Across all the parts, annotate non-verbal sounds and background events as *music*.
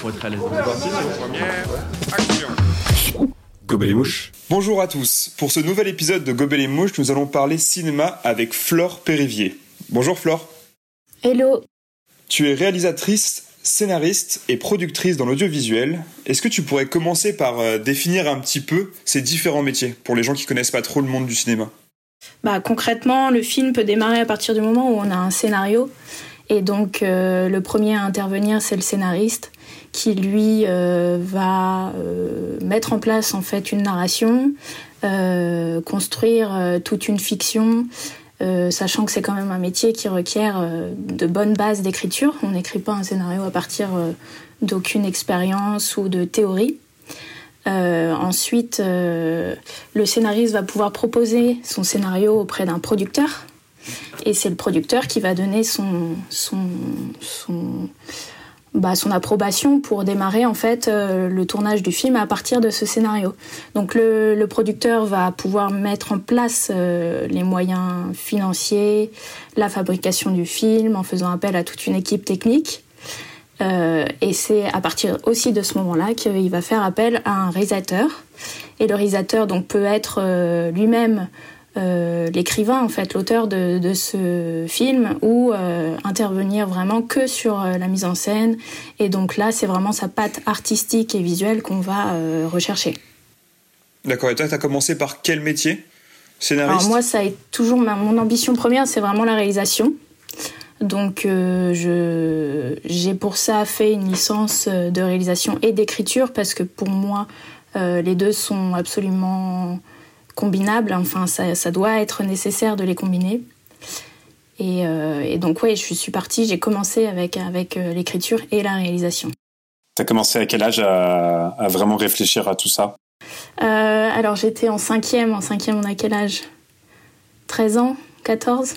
pour être à l'aise. Gobel mouches. Bonjour à tous. Pour ce nouvel épisode de Gobel et mouches, nous allons parler cinéma avec Flore Périvier. Bonjour Flore. Hello. Tu es réalisatrice, scénariste et productrice dans l'audiovisuel. Est-ce que tu pourrais commencer par euh, définir un petit peu ces différents métiers pour les gens qui connaissent pas trop le monde du cinéma? Bah, concrètement, le film peut démarrer à partir du moment où on a un scénario. Et donc, euh, le premier à intervenir, c'est le scénariste qui, lui, euh, va euh, mettre en place en fait une narration, construire toute une fiction, sachant que c'est quand même un métier qui requiert de bonnes bases d'écriture. On n'écrit pas un scénario à partir d'aucune expérience ou de théorie. Ensuite, le scénariste va pouvoir proposer son scénario auprès d'un producteur. Et c'est le producteur qui va donner son, son, son, bah, approbation pour démarrer en fait euh, le tournage du film à partir de ce scénario. Donc le, producteur va pouvoir mettre en place les moyens financiers, la fabrication du film en faisant appel à toute une équipe technique. Euh, et c'est à partir aussi de ce moment-là qu'il va faire appel à un réalisateur. Et le réalisateur donc peut être euh, lui-même euh, l'écrivain, en fait, l'auteur de, de, ce film, ou intervenir vraiment que sur la mise en scène. Et donc là, c'est vraiment sa patte artistique et visuelle qu'on va rechercher. D'accord. Et toi, tu as commencé par quel métier? Scénariste? Alors moi, ça est toujours mon ambition première, c'est vraiment la réalisation. Donc euh, j'ai pour ça fait une licence euh, de réalisation et d'écriture parce que pour moi euh, les deux sont absolument combinables. Enfin ça, doit être nécessaire de les combiner. Et, donc ouais, je suis partie, j'ai commencé avec, avec l'écriture et la réalisation. Tu as commencé à quel âge à, à, vraiment réfléchir à tout ça? Alors j'étais en cinquième. En cinquième, on a quel âge? 13 ans? 14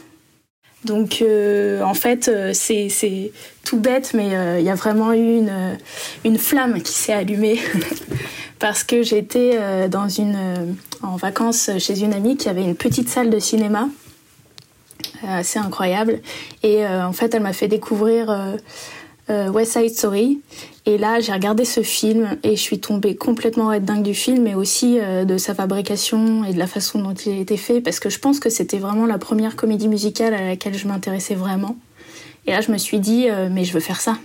donc euh, en fait, euh, c'est tout bête, mais euh, il y a vraiment eu une, une flamme qui s'est allumée *laughs* parce que j'étais dans une en vacances chez une amie qui avait une petite salle de cinéma assez incroyable et en fait elle m'a fait découvrir West Side Story et là, j'ai regardé ce film et je suis tombée complètement red dingue du film, mais aussi euh, de sa fabrication et de la façon dont il a été fait, parce que je pense que c'était vraiment la première comédie musicale à laquelle je m'intéressais vraiment. Et là, je me suis dit, euh, mais je veux faire ça.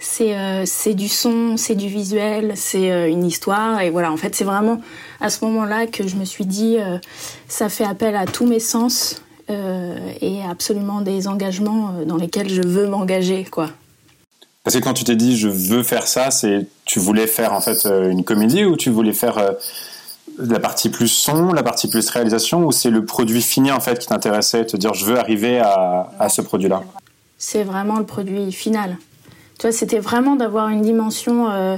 C'est euh, c'est du son, c'est du visuel, c'est une histoire. Et voilà, en fait, c'est vraiment à ce moment-là que je me suis dit, ça fait appel à tous mes sens et absolument des engagements dans lesquels je veux m'engager, quoi. Parce que quand tu t'es dit je veux faire ça, c'est tu voulais faire en fait euh, une comédie ou tu voulais faire euh, la partie plus son, la partie plus réalisation ou c'est le produit fini en fait qui t'intéressait, te dire je veux arriver à, à ce produit-là? C'est vraiment le produit final. Tu vois, c'était vraiment d'avoir une dimension. Euh,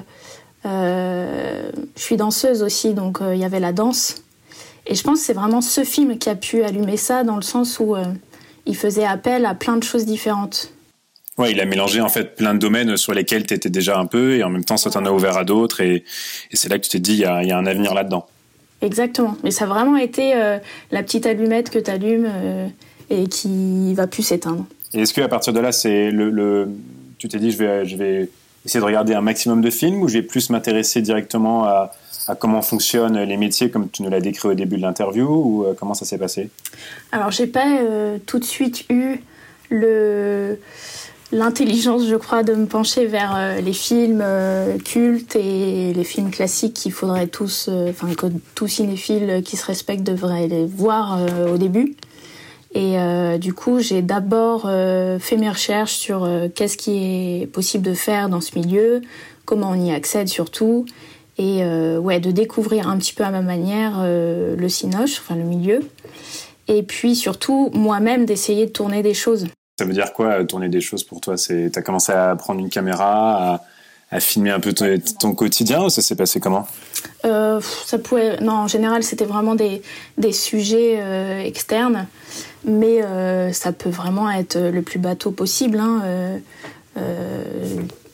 je suis danseuse aussi, donc il y avait la danse. Et je pense que c'est vraiment ce film qui a pu allumer ça dans le sens où il faisait appel à plein de choses différentes. Ouais, il a mélangé en fait plein de domaines sur lesquels tu étais déjà un peu et en même temps ça t'en a ouvert à d'autres et, c'est là que tu t'es dit il y a, un avenir là-dedans. Exactement, mais ça a vraiment été euh, la petite allumette que tu allumes euh, et qui va plus s'éteindre. Et est-ce qu'à partir de là, c'est le, tu t'es dit je vais, je vais essayer de regarder un maximum de films ou je vais plus m'intéresser directement à, comment fonctionnent les métiers comme tu nous l'as décrit au début de l'interview ou euh, comment ça s'est passé? Alors j'ai pas tout de suite eu le l'intelligence, je crois, de me pencher vers euh, les films euh, cultes et les films classiques qu'il faudrait tous, euh, enfin que tout cinéphile qui se respecte devrait les voir au début. Et du coup, j'ai d'abord fait mes recherches sur qu'est-ce qui est possible de faire dans ce milieu, comment on y accède surtout, et ouais, de découvrir un petit peu à ma manière le cinoche, enfin le milieu. Et puis surtout, moi-même, d'essayer de tourner des choses. Ça veut dire quoi, tourner des choses pour toi? Tu as commencé à prendre une caméra, à, filmer un peu ton, quotidien ou ça s'est passé comment? Euh, ça pouvait, non, en général, c'était vraiment des, des sujets euh, externes, mais euh, ça peut vraiment être le plus bateau possible. Hein,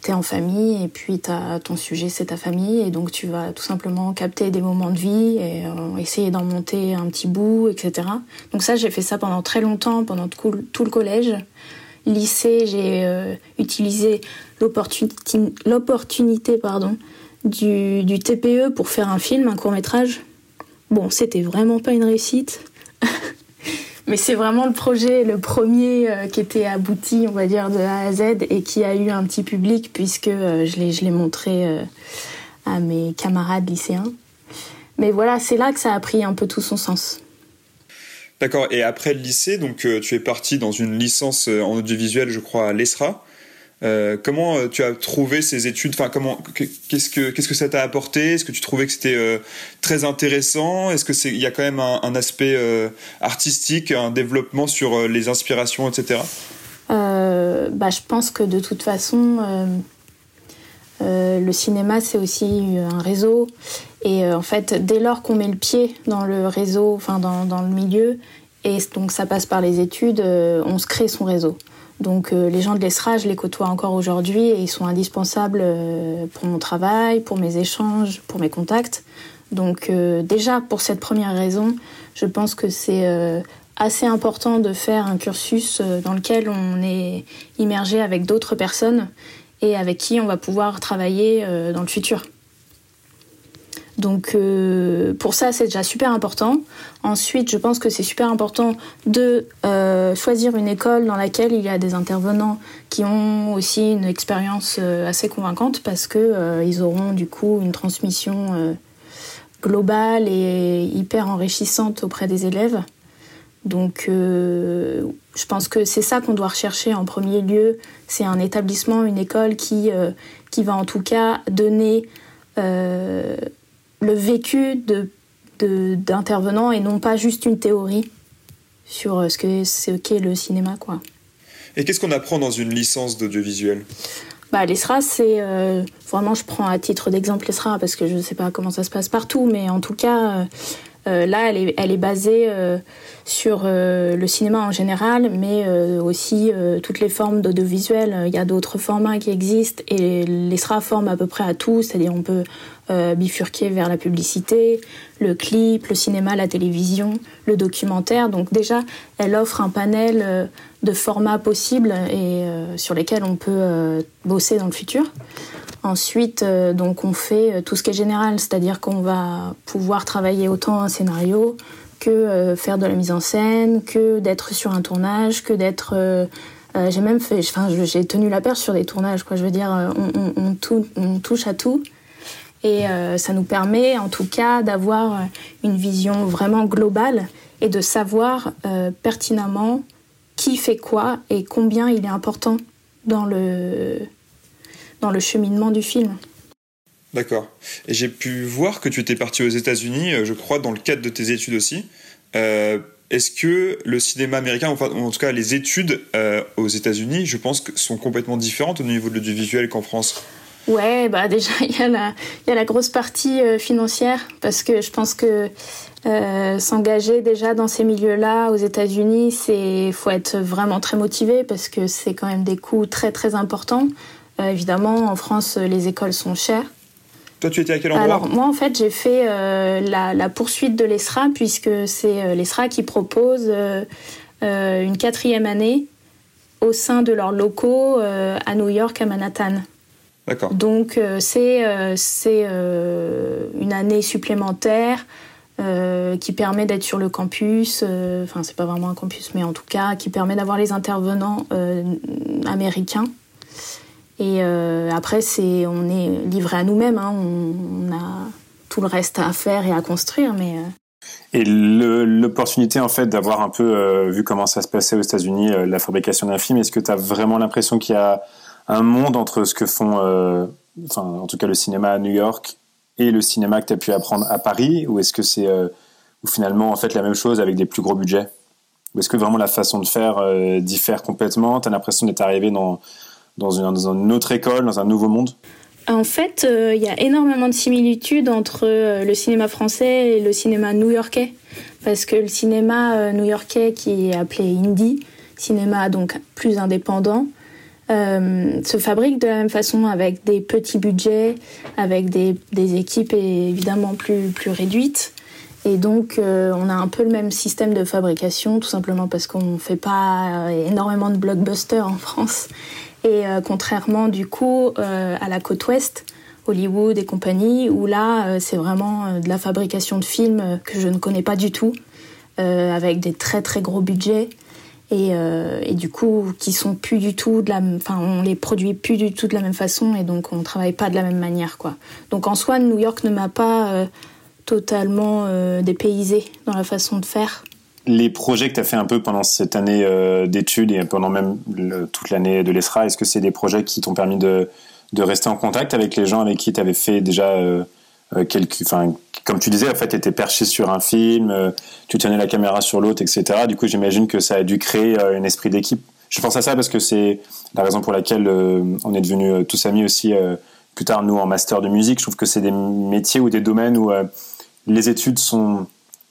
t'es en famille et puis as, ton sujet c'est ta famille et donc tu vas tout simplement capter des moments de vie et essayer d'en monter un petit bout, etc. Donc ça j'ai fait ça pendant très longtemps, pendant tout, le collège. lycée, j'ai utilisé l'opportunité pardon, du, TPE pour faire un film, un court métrage. Bon, c'était vraiment pas une réussite. *laughs* Mais c'est vraiment le projet, le premier qui était abouti, on va dire, de A à Z et qui a eu un petit public puisque je l'ai montré à mes camarades lycéens. Mais voilà, c'est là que ça a pris un peu tout son sens. D'accord. Et après le lycée, donc euh, tu es parti dans une licence euh, en audiovisuel, je crois, à l'ESRA. Euh, comment tu as trouvé ces études Enfin, comment qu'est-ce que qu'est-ce que ça t'a apporté? Est-ce que tu trouvais que c'était très intéressant? Est-ce que c'est il y a quand même un, aspect artistique, un développement sur les inspirations, etc. bah, je pense que de toute façon, le cinéma c'est aussi un réseau et euh, en fait, dès lors qu'on met le pied dans le réseau, enfin dans, dans, le milieu, et donc ça passe par les études, euh, on se crée son réseau. Donc euh, les gens de l'ESRA, je les côtoie encore aujourd'hui et ils sont indispensables pour mon travail, pour mes échanges, pour mes contacts. Donc déjà, pour cette première raison, je pense que c'est assez important de faire un cursus dans lequel on est immergé avec d'autres personnes et avec qui on va pouvoir travailler dans le futur. Donc euh, pour ça, c'est déjà super important. Ensuite, je pense que c'est super important de euh, choisir une école dans laquelle il y a des intervenants qui ont aussi une expérience euh, assez convaincante parce que ils auront du coup une transmission globale et hyper enrichissante auprès des élèves. Donc je pense que c'est ça qu'on doit rechercher en premier lieu. C'est un établissement, une école qui, qui va en tout cas donner le vécu de, d'intervenants et non pas juste une théorie sur euh, ce qu'est ce qu'est le cinéma. Quoi. Et qu'est-ce qu'on apprend dans une licence d'audiovisuel? Bah, L'ESRA, c'est euh, vraiment, je prends à titre d'exemple l'ESRA parce que je ne sais pas comment ça se passe partout, mais en tout cas, euh, là, elle est, basée sur le cinéma en général, mais aussi toutes les formes d'audiovisuel. Il y a d'autres formats qui existent et l'ESRA forme à peu près à tout, c'est-à-dire on peut euh, bifurquer vers la publicité, le clip, le cinéma, la télévision, le documentaire. Donc déjà, elle offre un panel euh, de formats possibles et euh, sur lesquels on peut bosser dans le futur. Ensuite, donc on fait tout ce qui est général, c'est-à-dire qu'on va pouvoir travailler autant un scénario que faire de la mise en scène, que d'être sur un tournage, que d'être j'ai même fait, enfin, j'ai tenu la perche sur des tournages, quoi. Je veux dire, on, touche à tout. Et euh, ça nous permet en tout cas d'avoir euh, une vision vraiment globale et de savoir euh, pertinemment qui fait quoi et combien il est important dans le, dans le cheminement du film. D'accord. Et j'ai pu voir que tu étais parti aux États-Unis, je crois, dans le cadre de tes études aussi. Est-ce que le cinéma américain, enfin, en tout cas les études aux États-Unis, je pense que sont complètement différentes au niveau de l'audiovisuel qu'en France? Ouais, bah *laughs* déjà il y a la il y a la grosse partie euh, financière parce que je pense que euh, s'engager déjà dans ces milieux-là aux États-Unis, c'est faut être vraiment très motivé parce que c'est quand même des coûts très très importants. Euh, évidemment, en France, les écoles sont chères. Toi, tu étais à quel endroit Alors moi, en fait, j'ai fait la, la, poursuite de l'ESRA puisque c'est l'ESRA qui propose une quatrième année au sein de leurs locaux à New York, à Manhattan. Donc euh, c'est euh, euh, une année supplémentaire qui permet d'être sur le campus. Enfin, c'est pas vraiment un campus, mais en tout cas qui permet d'avoir les intervenants américains. Et après, c'est on est livré à nous-mêmes. Hein. on, a tout le reste à faire et à construire, mais et l'opportunité en fait d'avoir un peu vu comment ça se passait aux États-Unis, la fabrication d'un film, est-ce que tu as vraiment l'impression qu'il y a un monde entre ce que font, euh, enfin, en tout cas le cinéma à New York et le cinéma que tu as pu apprendre à Paris? Ou est-ce que c'est euh, finalement en fait la même chose avec des plus gros budgets? Ou est-ce que vraiment la façon de faire euh, diffère complètement? Tu as l'impression d'être arrivé dans, dans, une, autre école, dans un nouveau monde en fait, il y a énormément de similitudes entre le cinéma français et le cinéma new-yorkais. Parce que le cinéma new-yorkais, qui est appelé indie, cinéma donc plus indépendant, euh, se fabrique de la même façon avec des petits budgets, avec des, des équipes évidemment plus, plus réduites. Et donc, on a un peu le même système de fabrication, tout simplement parce qu'on ne fait pas énormément de blockbusters en France. Et contrairement, du coup, à la côte ouest, Hollywood et compagnie, où là, c'est vraiment de la fabrication de films que je ne connais pas du tout, avec des très très gros budgets. Euh, et, du coup qui sont plus du tout de la enfin on les produit plus du tout de la même façon et donc on travaille pas de la même manière quoi donc en soi New York ne m'a pas euh, totalement euh, dépaysé dans la façon de faire les projets que tu as fait un peu pendant cette année d'études et pendant même toute l'année de l'ESRA, est-ce que c'est des projets qui t'ont permis de, rester en contact avec les gens avec qui tu avais fait déjà quelques, enfin, comme tu disais, en fait, tu étais perché sur un film, euh, tu tenais la caméra sur l'autre, etc. Du coup, j'imagine que ça a dû créer euh, un esprit d'équipe. Je pense à ça parce que c'est la raison pour laquelle euh, on est devenus tous amis aussi plus tard, nous, en master de musique. Je trouve que c'est des métiers ou des domaines où les études sont...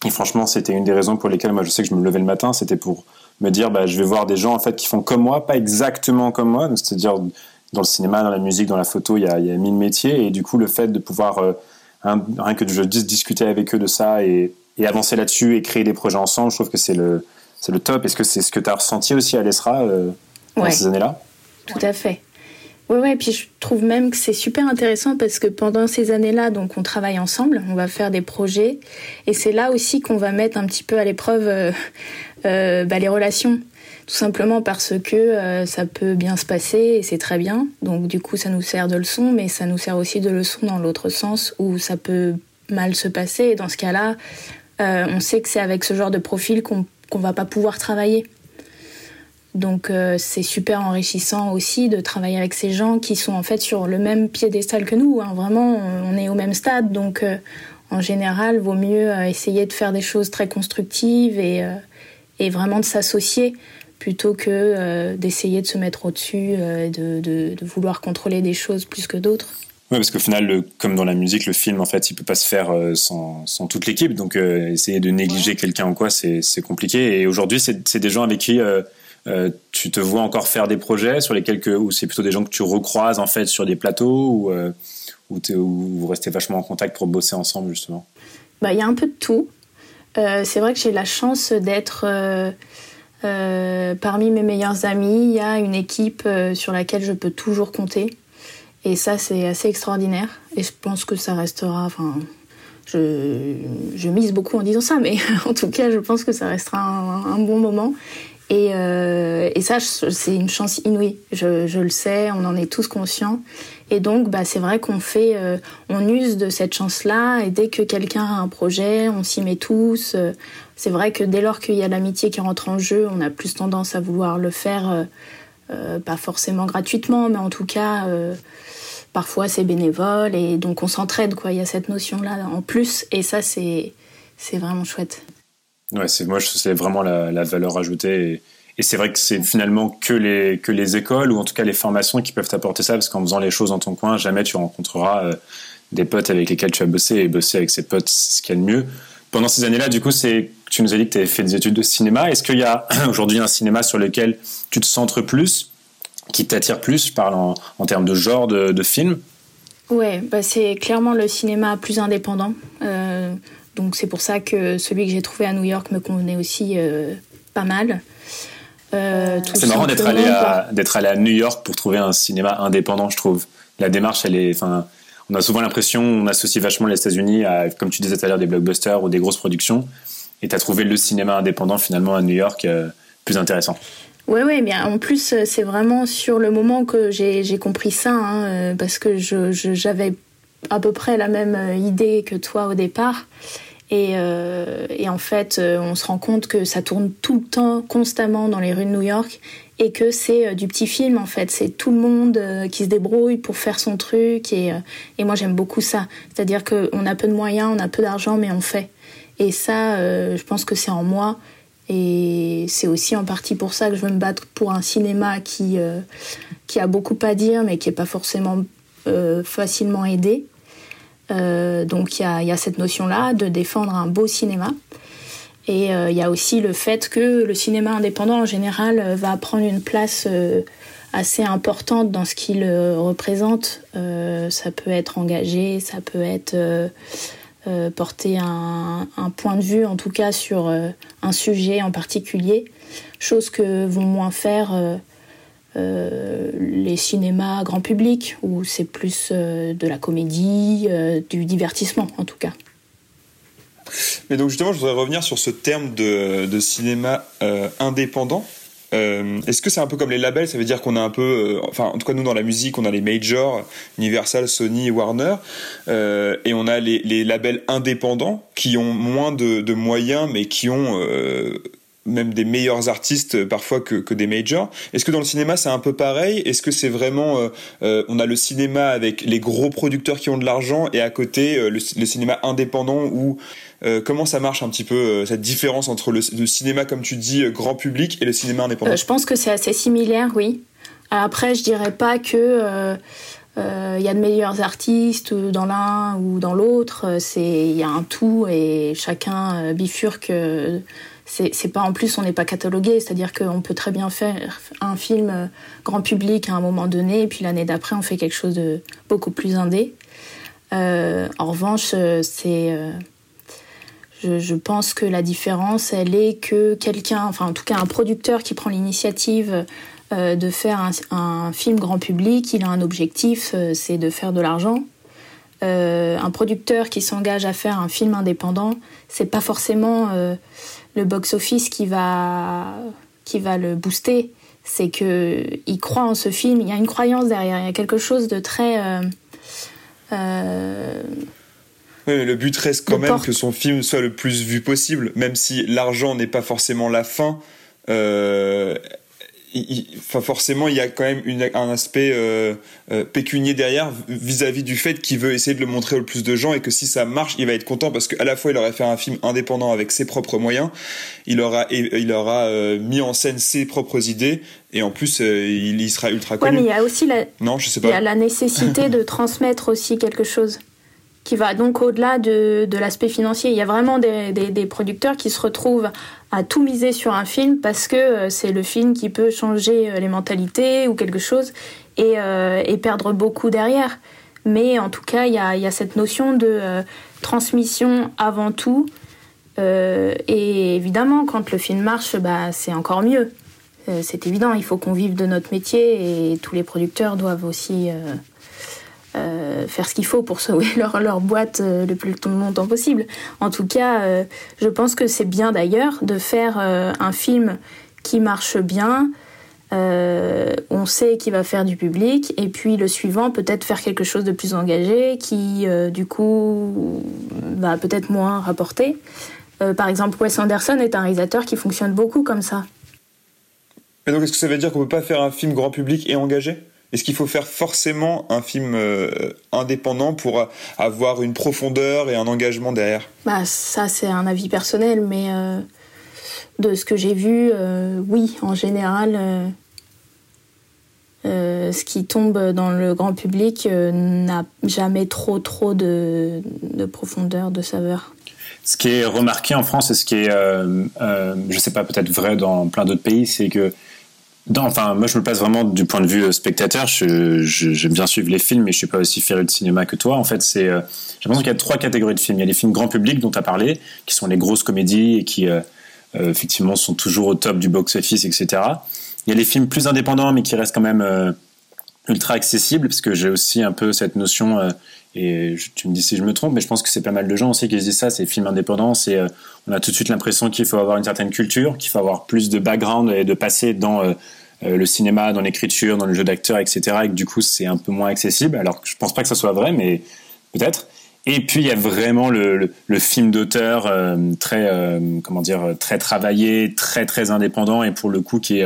Et franchement, c'était une des raisons pour lesquelles moi, je sais que je me levais le matin, c'était pour me dire, bah, je vais voir des gens en fait qui font comme moi, pas exactement comme moi, c'est-à-dire dans le cinéma, dans la musique, dans la photo, il y a, il y a mille métiers, et du coup, le fait de pouvoir rien que de discuter avec eux de ça et, avancer là-dessus et créer des projets ensemble, je trouve que c'est le, c'est le top. Est-ce que c'est ce que tu as ressenti aussi à l'ESRA euh, dans ces années-là? Tout à fait. Oui, ouais, puis je trouve même que c'est super intéressant parce que pendant ces années-là, donc on travaille ensemble, on va faire des projets, et c'est là aussi qu'on va mettre un petit peu à l'épreuve euh, euh, bah, les relations tout simplement parce que euh, ça peut bien se passer et c'est très bien. Donc du coup, ça nous sert de leçon, mais ça nous sert aussi de leçon dans l'autre sens où ça peut mal se passer. Et dans ce cas-là, on sait que c'est avec ce genre de profil qu'on qu'on va pas pouvoir travailler. Donc euh, c'est super enrichissant aussi de travailler avec ces gens qui sont en fait sur le même piédestal que nous. Hein. Vraiment, on est au même stade. Donc en général, vaut mieux essayer de faire des choses très constructives et, et vraiment de s'associer plutôt que euh, d'essayer de se mettre au-dessus, euh, de, de, vouloir contrôler des choses plus que d'autres. Oui, parce qu'au final, comme dans la musique, le film, en fait, il peut pas se faire euh, sans, sans toute l'équipe. Donc, essayer de négliger quelqu'un ou quoi, c'est compliqué. Et aujourd'hui, c'est des gens avec qui tu te vois encore faire des projets sur lesquels ou c'est plutôt des gens que tu recroises en fait sur des plateaux ou où, vous restez vachement en contact pour bosser ensemble justement? Bah, il y a un peu de tout. c'est vrai que j'ai la chance d'être euh, parmi mes meilleurs amis, il y a une équipe euh, sur laquelle je peux toujours compter. Et ça, c'est assez extraordinaire. Et je pense que ça restera. Enfin, je, je mise beaucoup en disant ça, mais *laughs* en tout cas, je pense que ça restera un bon moment. Et, euh, et ça, c'est une chance inouïe. Je, je, le sais, on en est tous conscients. Et donc, bah, c'est vrai qu'on fait, euh, on use de cette chance-là. Et dès que quelqu'un a un projet, on s'y met tous. Euh, c'est vrai que dès lors qu'il y a l'amitié qui rentre en jeu, on a plus tendance à vouloir le faire, euh, euh pas forcément gratuitement, mais en tout cas, parfois c'est bénévole. Et donc, on s'entraide, quoi. Il y a cette notion-là en plus. Et ça, c'est, c'est vraiment chouette. Ouais, c'est moi, c'est vraiment la, valeur ajoutée. Et, c'est vrai que c'est finalement que les, que les écoles ou en tout cas les formations qui peuvent t'apporter ça, parce qu'en faisant les choses dans ton coin, jamais tu rencontreras euh, des potes avec lesquels tu as bossé. Et bosser avec ces potes, c'est ce qu'il y a de mieux. Pendant ces années-là, du coup, c'est tu nous as dit que tu avais fait des études de cinéma. Est-ce qu'il y a *clears throat* aujourd'hui un cinéma sur lequel tu te centres plus, qui t'attire plus Je parle en, en, termes de genre de, de film? Ouais, bah c'est clairement le cinéma plus indépendant. Euh, donc c'est pour ça que celui que j'ai trouvé à New York me convenait aussi euh, pas mal. Euh, c'est marrant d'être allé, à, d'être allé à New York pour trouver un cinéma indépendant, je trouve. La démarche, elle est. Enfin, on a souvent l'impression, on associe vachement les États-Unis à, comme tu disais tout à l'heure, des blockbusters ou des grosses productions. Et tu as trouvé le cinéma indépendant finalement à New York euh, plus intéressant. Oui, oui, bien en plus, c'est vraiment sur le moment que j'ai compris ça, hein, parce que j'avais je, à peu près la même idée que toi au départ. Et, euh, et, en fait, euh, on se rend compte que ça tourne tout le temps, constamment dans les rues de New York, et que c'est euh, du petit film en fait. C'est tout le monde qui se débrouille pour faire son truc, et, et moi j'aime beaucoup ça. C'est-à-dire qu'on a peu de moyens, on a peu d'argent, mais on fait. Et ça, je pense que c'est en moi. Et c'est aussi en partie pour ça que je veux me battre pour un cinéma qui, qui a beaucoup à dire, mais qui n'est pas forcément facilement aidé. Euh, donc il y a, cette notion-là de défendre un beau cinéma. Et euh, il y a aussi le fait que le cinéma indépendant en général euh, va prendre une place assez importante dans ce qu'il représente. ça peut être engagé, ça peut être porter un, point de vue, en tout cas sur un sujet en particulier, chose que vont moins faire les cinémas grand public, où c'est plus de la comédie, du divertissement en tout cas. Mais donc justement, je voudrais revenir sur ce terme de, cinéma indépendant. Euh, est-ce que c'est un peu comme les labels? Ça veut dire qu'on a un peu, euh, enfin en tout cas nous dans la musique, on a les majors, Universal, Sony, Warner, euh, et on a les, labels indépendants qui ont moins de, moyens, mais qui ont même des meilleurs artistes parfois que, des majors. Est-ce que dans le cinéma c'est un peu pareil? Est-ce que c'est vraiment, on a le cinéma avec les gros producteurs qui ont de l'argent et à côté le, le cinéma indépendant euh, comment ça marche un petit peu euh, cette différence entre le, cinéma, comme tu dis, euh, grand public et le cinéma indépendant? Je pense que c'est assez similaire, oui. Après, je dirais pas que il y a de meilleurs artistes dans l'un ou dans l'autre. C'est il y a un tout et chacun bifurque. C'est pas en plus on n'est pas catalogué, c'est-à-dire qu'on peut très bien faire un film grand public à un moment donné et puis l'année d'après on fait quelque chose de beaucoup plus indé. en revanche, c'est je, pense que la différence, elle est que quelqu'un, enfin en tout cas un producteur qui prend l'initiative euh, de faire un, film grand public, il a un objectif, euh, c'est de faire de l'argent. Euh, un producteur qui s'engage à faire un film indépendant, c'est pas forcément le box-office qui va, qui va le booster. C'est que il croit en ce film, il y a une croyance derrière, il y a quelque chose de très le but reste quand même que son film soit le plus vu possible, même si l'argent n'est pas forcément la fin. Euh, enfin forcément il y a quand même un aspect euh, euh, pécunier derrière vis-à-vis du fait qu'il veut essayer de le montrer au plus de gens et que si ça marche il va être content parce qu'à la fois il aurait fait un film indépendant avec ses propres moyens il aura il aura mis en scène ses propres idées et en plus il y sera ultra connu ouais, mais il y a aussi la non je sais pas il y a la nécessité de *laughs* transmettre aussi quelque chose qui va donc au-delà de, de l'aspect financier. Il y a vraiment des, des, producteurs qui se retrouvent à tout miser sur un film parce que euh, c'est le film qui peut changer euh, les mentalités ou quelque chose et, euh, et perdre beaucoup derrière. Mais en tout cas, il y a, il y a cette notion de transmission avant tout. et évidemment, quand le film marche, bah, c'est encore mieux. c'est évident, il faut qu'on vive de notre métier et tous les producteurs doivent aussi euh, faire ce qu'il faut pour *laughs* sauver leur, boîte euh, le plus longtemps possible. En tout cas, euh, je pense que c'est bien d'ailleurs de faire un film qui marche bien. on sait qu'il va faire du public et puis le suivant peut-être faire quelque chose de plus engagé qui du coup va peut-être moins rapporter. par exemple, Wes Anderson est un réalisateur qui fonctionne beaucoup comme ça. Et donc est-ce que ça veut dire qu'on peut pas faire un film grand public et engagé? Est-ce qu'il faut faire forcément un film euh, indépendant pour avoir une profondeur et un engagement derrière? Bah ça c'est un avis personnel, mais euh, de ce que j'ai vu, euh, oui, en général, ce qui tombe dans le grand public n'a jamais trop trop de, de, profondeur, de saveur. Ce qui est remarqué en France et ce qui est, je sais pas, peut-être vrai dans plein d'autres pays, c'est que enfin, moi, je me place vraiment du point de vue euh, spectateur. J'aime je, bien suivre les films, mais je suis pas aussi féru de cinéma que toi. En fait, c'est, euh, j'ai l'impression qu'il y a trois catégories de films. Il y a les films grand public dont tu as parlé, qui sont les grosses comédies et qui, euh, effectivement, sont toujours au top du box-office, etc. Il y a les films plus indépendants, mais qui restent quand même ultra accessibles, parce que j'ai aussi un peu cette notion, et tu me dis si je me trompe, mais je pense que c'est pas mal de gens aussi qui disent ça, c'est films indépendants, c'est, on a tout de suite l'impression qu'il faut avoir une certaine culture, qu'il faut avoir plus de background et de passer dans le cinéma, dans l'écriture, dans le jeu d'acteur, etc. Et que du coup, c'est un peu moins accessible. Alors, je pense pas que ça soit vrai, mais peut-être. Et puis il y a vraiment le, film d'auteur euh, très euh, comment dire très travaillé, très très indépendant et pour le coup qui est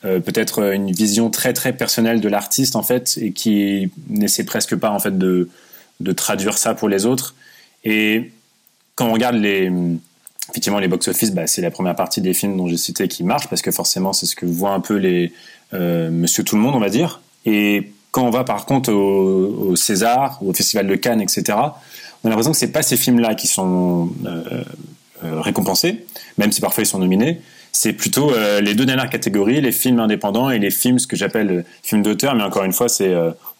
peut-être une vision très très personnelle de l'artiste en fait et qui n'essaie presque pas en fait de traduire ça pour les autres. Et quand on regarde les effectivement, les box-office, bah, c'est la première partie des films dont j'ai cité qui marche parce que forcément, c'est ce que voient un peu les euh, Monsieur Tout le Monde, on va dire. Et quand on va par contre au, César ou au Festival de Cannes, etc., on a l'impression que c'est pas ces films-là qui sont euh, euh, récompensés, même si parfois ils sont nominés. C'est plutôt les deux dernières catégories, les films indépendants et les films, ce que j'appelle films d'auteur. Mais encore une fois,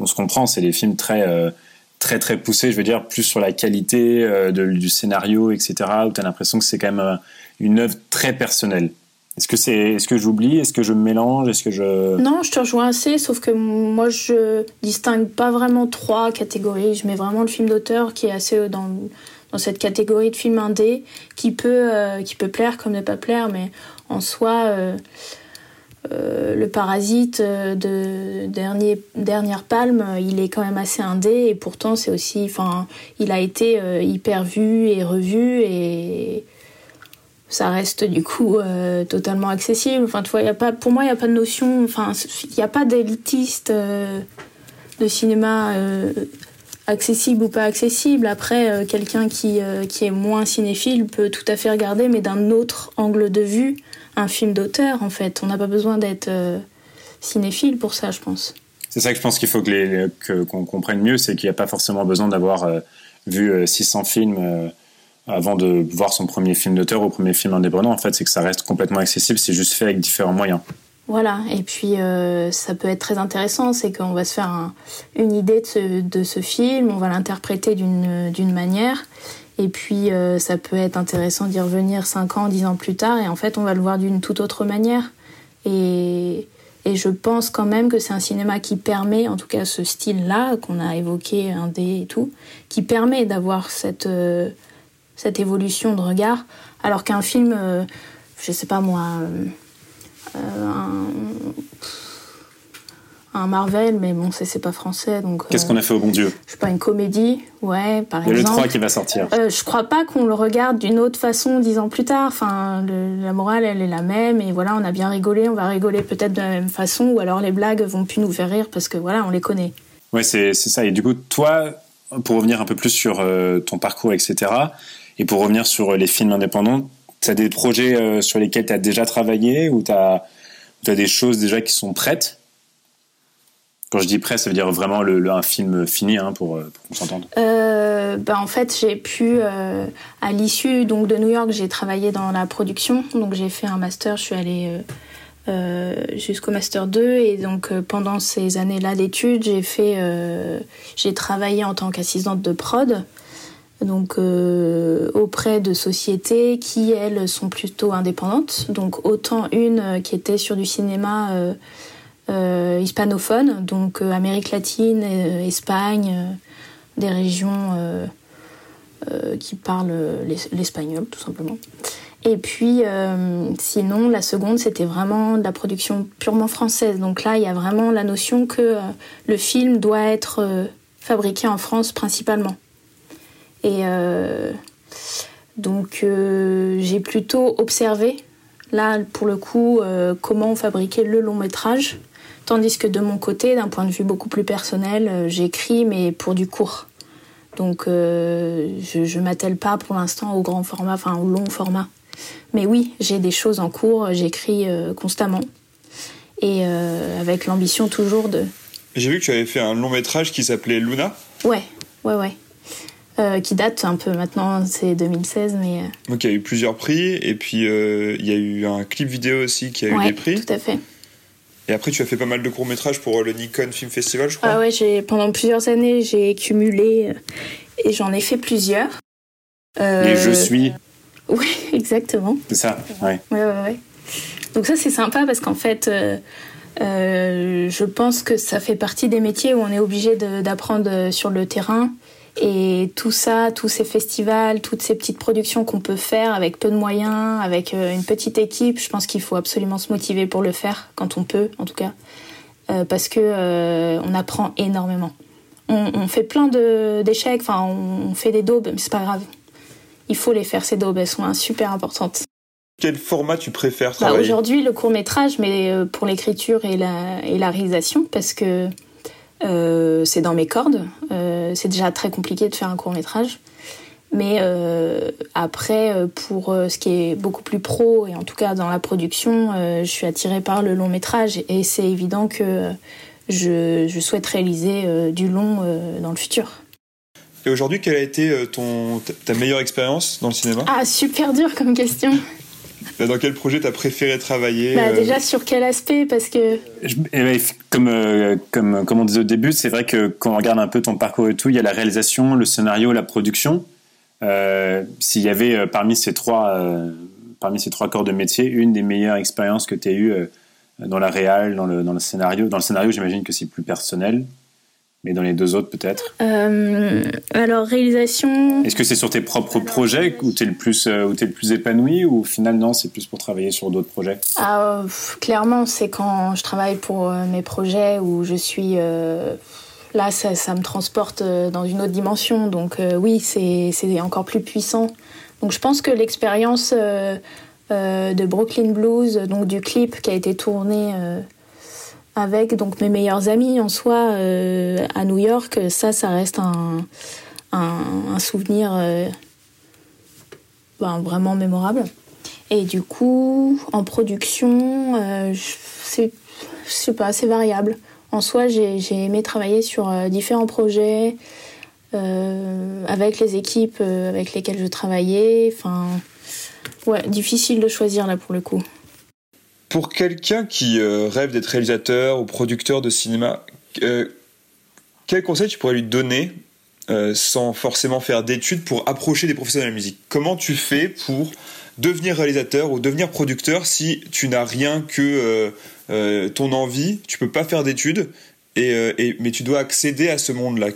on se comprend, c'est les films très très très poussé, je veux dire, plus sur la qualité du scénario, etc., où tu as l'impression que c'est quand même une œuvre très personnelle. Est-ce que c'est, est-ce que j'oublie, est-ce que je me mélange, est-ce que je Non, je te rejoins assez, sauf que moi je distingue pas vraiment trois catégories. Je mets vraiment le film d'auteur qui est assez dans dans cette catégorie de film indé qui peut euh, qui peut plaire comme ne pas plaire, mais en soi. Euh, euh, le parasite de dernier, dernière palme, il est quand même assez indé et pourtant c'est aussi, enfin, il a été hyper vu et revu et ça reste du coup euh, totalement accessible. Enfin, tu vois, y a pas, pour moi, il n'y a pas de notion, enfin, il n'y a pas d'élitiste euh, de cinéma euh, accessible ou pas accessible. Après, quelqu'un qui, qui est moins cinéphile peut tout à fait regarder, mais d'un autre angle de vue, un film d'auteur, en fait. On n'a pas besoin d'être cinéphile pour ça, je pense. C'est ça que je pense qu'il faut que qu'on comprenne mieux, c'est qu'il n'y a pas forcément besoin d'avoir vu 600 films avant de voir son premier film d'auteur ou premier film indépendant, en fait, c'est que ça reste complètement accessible, c'est juste fait avec différents moyens. Voilà, et puis euh, ça peut être très intéressant, c'est qu'on va se faire une idée de ce, de ce, film, on va l'interpréter d'une manière, et puis euh, ça peut être intéressant d'y revenir 5 ans, 10 ans plus tard, et en fait on va le voir d'une toute autre manière. Et, et, je pense quand même que c'est un cinéma qui permet, en tout cas ce style-là qu'on a évoqué, un dé et tout, qui permet d'avoir cette... Euh, cette évolution de regard, alors qu'un film, euh, je sais pas moi, euh, euh, un, Marvel, mais bon, c'est pas français, donc. Qu'est-ce qu'on a fait au bon Dieu? Je sais pas, une comédie, ouais, par exemple. Il y a le 3 qui va sortir. je crois pas qu'on le regarde d'une autre façon dix ans plus tard. Enfin, la morale, elle est la même, et voilà, on a bien rigolé, on va rigoler peut-être de la même façon, ou alors les blagues vont plus nous faire rire parce que voilà, on les connaît. Ouais, c'est ça. Et du coup, toi, pour revenir un peu plus sur ton parcours, etc., et pour revenir sur les films indépendants, tu as des projets euh, sur lesquels tu as déjà travaillé ou tu as, des choses déjà qui sont prêtes? Quand je dis prêt, ça veut dire vraiment un film fini hein, pour, euh, pour qu'on s'entende. Euh, bah en fait, j'ai pu, à l'issue donc de New York, j'ai travaillé dans la production. Donc j'ai fait un master, je suis allée jusqu'au master 2 et donc pendant ces années-là d'études, j'ai fait, j'ai travaillé en tant qu'assistante de prod donc euh, auprès de sociétés qui elles sont plutôt indépendantes. Donc autant une euh, qui était sur du cinéma euh, hispanophone, donc Amérique latine, Espagne, des régions qui parlent l'espagnol tout simplement. Et puis sinon la seconde c'était vraiment de la production purement française. Donc là il y a vraiment la notion que le film doit être fabriqué en France principalement. Et euh, donc euh, j'ai plutôt observé, là pour le coup, euh, comment fabriquer le long métrage. Tandis que de mon côté, d'un point de vue beaucoup plus personnel, j'écris mais pour du court. Donc je ne m'attelle pas pour l'instant au grand format, enfin au long format. Mais oui, j'ai des choses en cours, j'écris constamment. Et avec l'ambition toujours de... J'ai vu que tu avais fait un long métrage qui s'appelait Luna. Ouais, ouais, ouais. Euh, qui date un peu maintenant, c'est 2016. Mais... Euh. Donc il y a eu plusieurs prix, et puis euh, il y a eu un clip vidéo aussi qui a eu des prix. tout à fait. Et après, tu as fait pas mal de courts-métrages pour le Nikon Film Festival, je crois. Ah ouais, pendant plusieurs années, j'ai cumulé et j'en ai fait plusieurs. Et je suis. *laughs* Oui, exactement. C'est ça, ouais. Ouais, ouais, ouais. Donc ça, c'est sympa parce qu'en fait, je pense que ça fait partie des métiers où on est obligé d'apprendre sur le terrain et tout ça, tous ces festivals, toutes ces petites productions qu'on peut faire avec peu de moyens, avec euh, une petite équipe, je pense qu'il faut absolument se motiver pour le faire, quand on peut en tout cas, euh, parce que euh, on apprend énormément. On, fait plein d'échecs, enfin on, fait des daubes, mais c'est pas grave. Il faut les faire ces daubes, elles sont super importantes. Quel format tu préfères bah, travailler? Aujourd'hui le court métrage, mais pour l'écriture et la, et la réalisation, parce que euh, c'est dans mes cordes. Euh, c'est déjà très compliqué de faire un court métrage. Mais euh, après, pour ce qui est beaucoup plus pro, et en tout cas dans la production, je suis attirée par le long métrage. Et c'est évident que je, je, souhaite réaliser du long dans le futur. Et aujourd'hui, quelle a été ton, ta meilleure expérience dans le cinéma? Ah, super dur comme question. Dans quel projet t'as préféré travailler bah, Déjà, sur quel aspect Parce que. Eh ben, comme, comme, comme on disait au début, c'est vrai que quand on regarde un peu ton parcours et tout, il y a la réalisation, le scénario, la production. S'il y avait parmi ces trois parmi ces trois corps de métier, une des meilleures expériences que tu as eues dans la réal, dans le, dans le scénario Dans le scénario, j'imagine que c'est plus personnel, mais dans les deux autres, peut-être? Euh, Alors, réalisation. Est-ce que c'est sur tes propres projets où tu es, le plus, euh, es le plus épanoui ou au final, non, c'est plus pour travailler sur d'autres projets? Ah, Clairement, c'est quand je travaille pour euh, mes projets où je suis. là, ça, ça, me transporte dans une autre dimension. Donc, oui, c'est encore plus puissant. Donc, je pense que l'expérience de Brooklyn Blues, donc du clip qui a été tourné avec donc mes meilleurs amis en soi euh, à New York. Ça, ça reste un, un, souvenir ben, vraiment mémorable. Et du coup, en production, c'est, je sais pas, c'est variable. En soi, j'ai, aimé travailler sur différents projets avec les équipes avec lesquelles je travaillais. Enfin, Ouais, difficile de choisir là pour le coup. Pour quelqu'un qui euh, rêve d'être réalisateur ou producteur de cinéma, euh, quel conseil tu pourrais lui donner euh, sans forcément faire d'études pour approcher des professionnels de la musique? Comment tu fais pour devenir réalisateur ou devenir producteur si tu n'as rien que ton envie, tu peux pas faire d'études, et, mais tu dois accéder à ce monde-là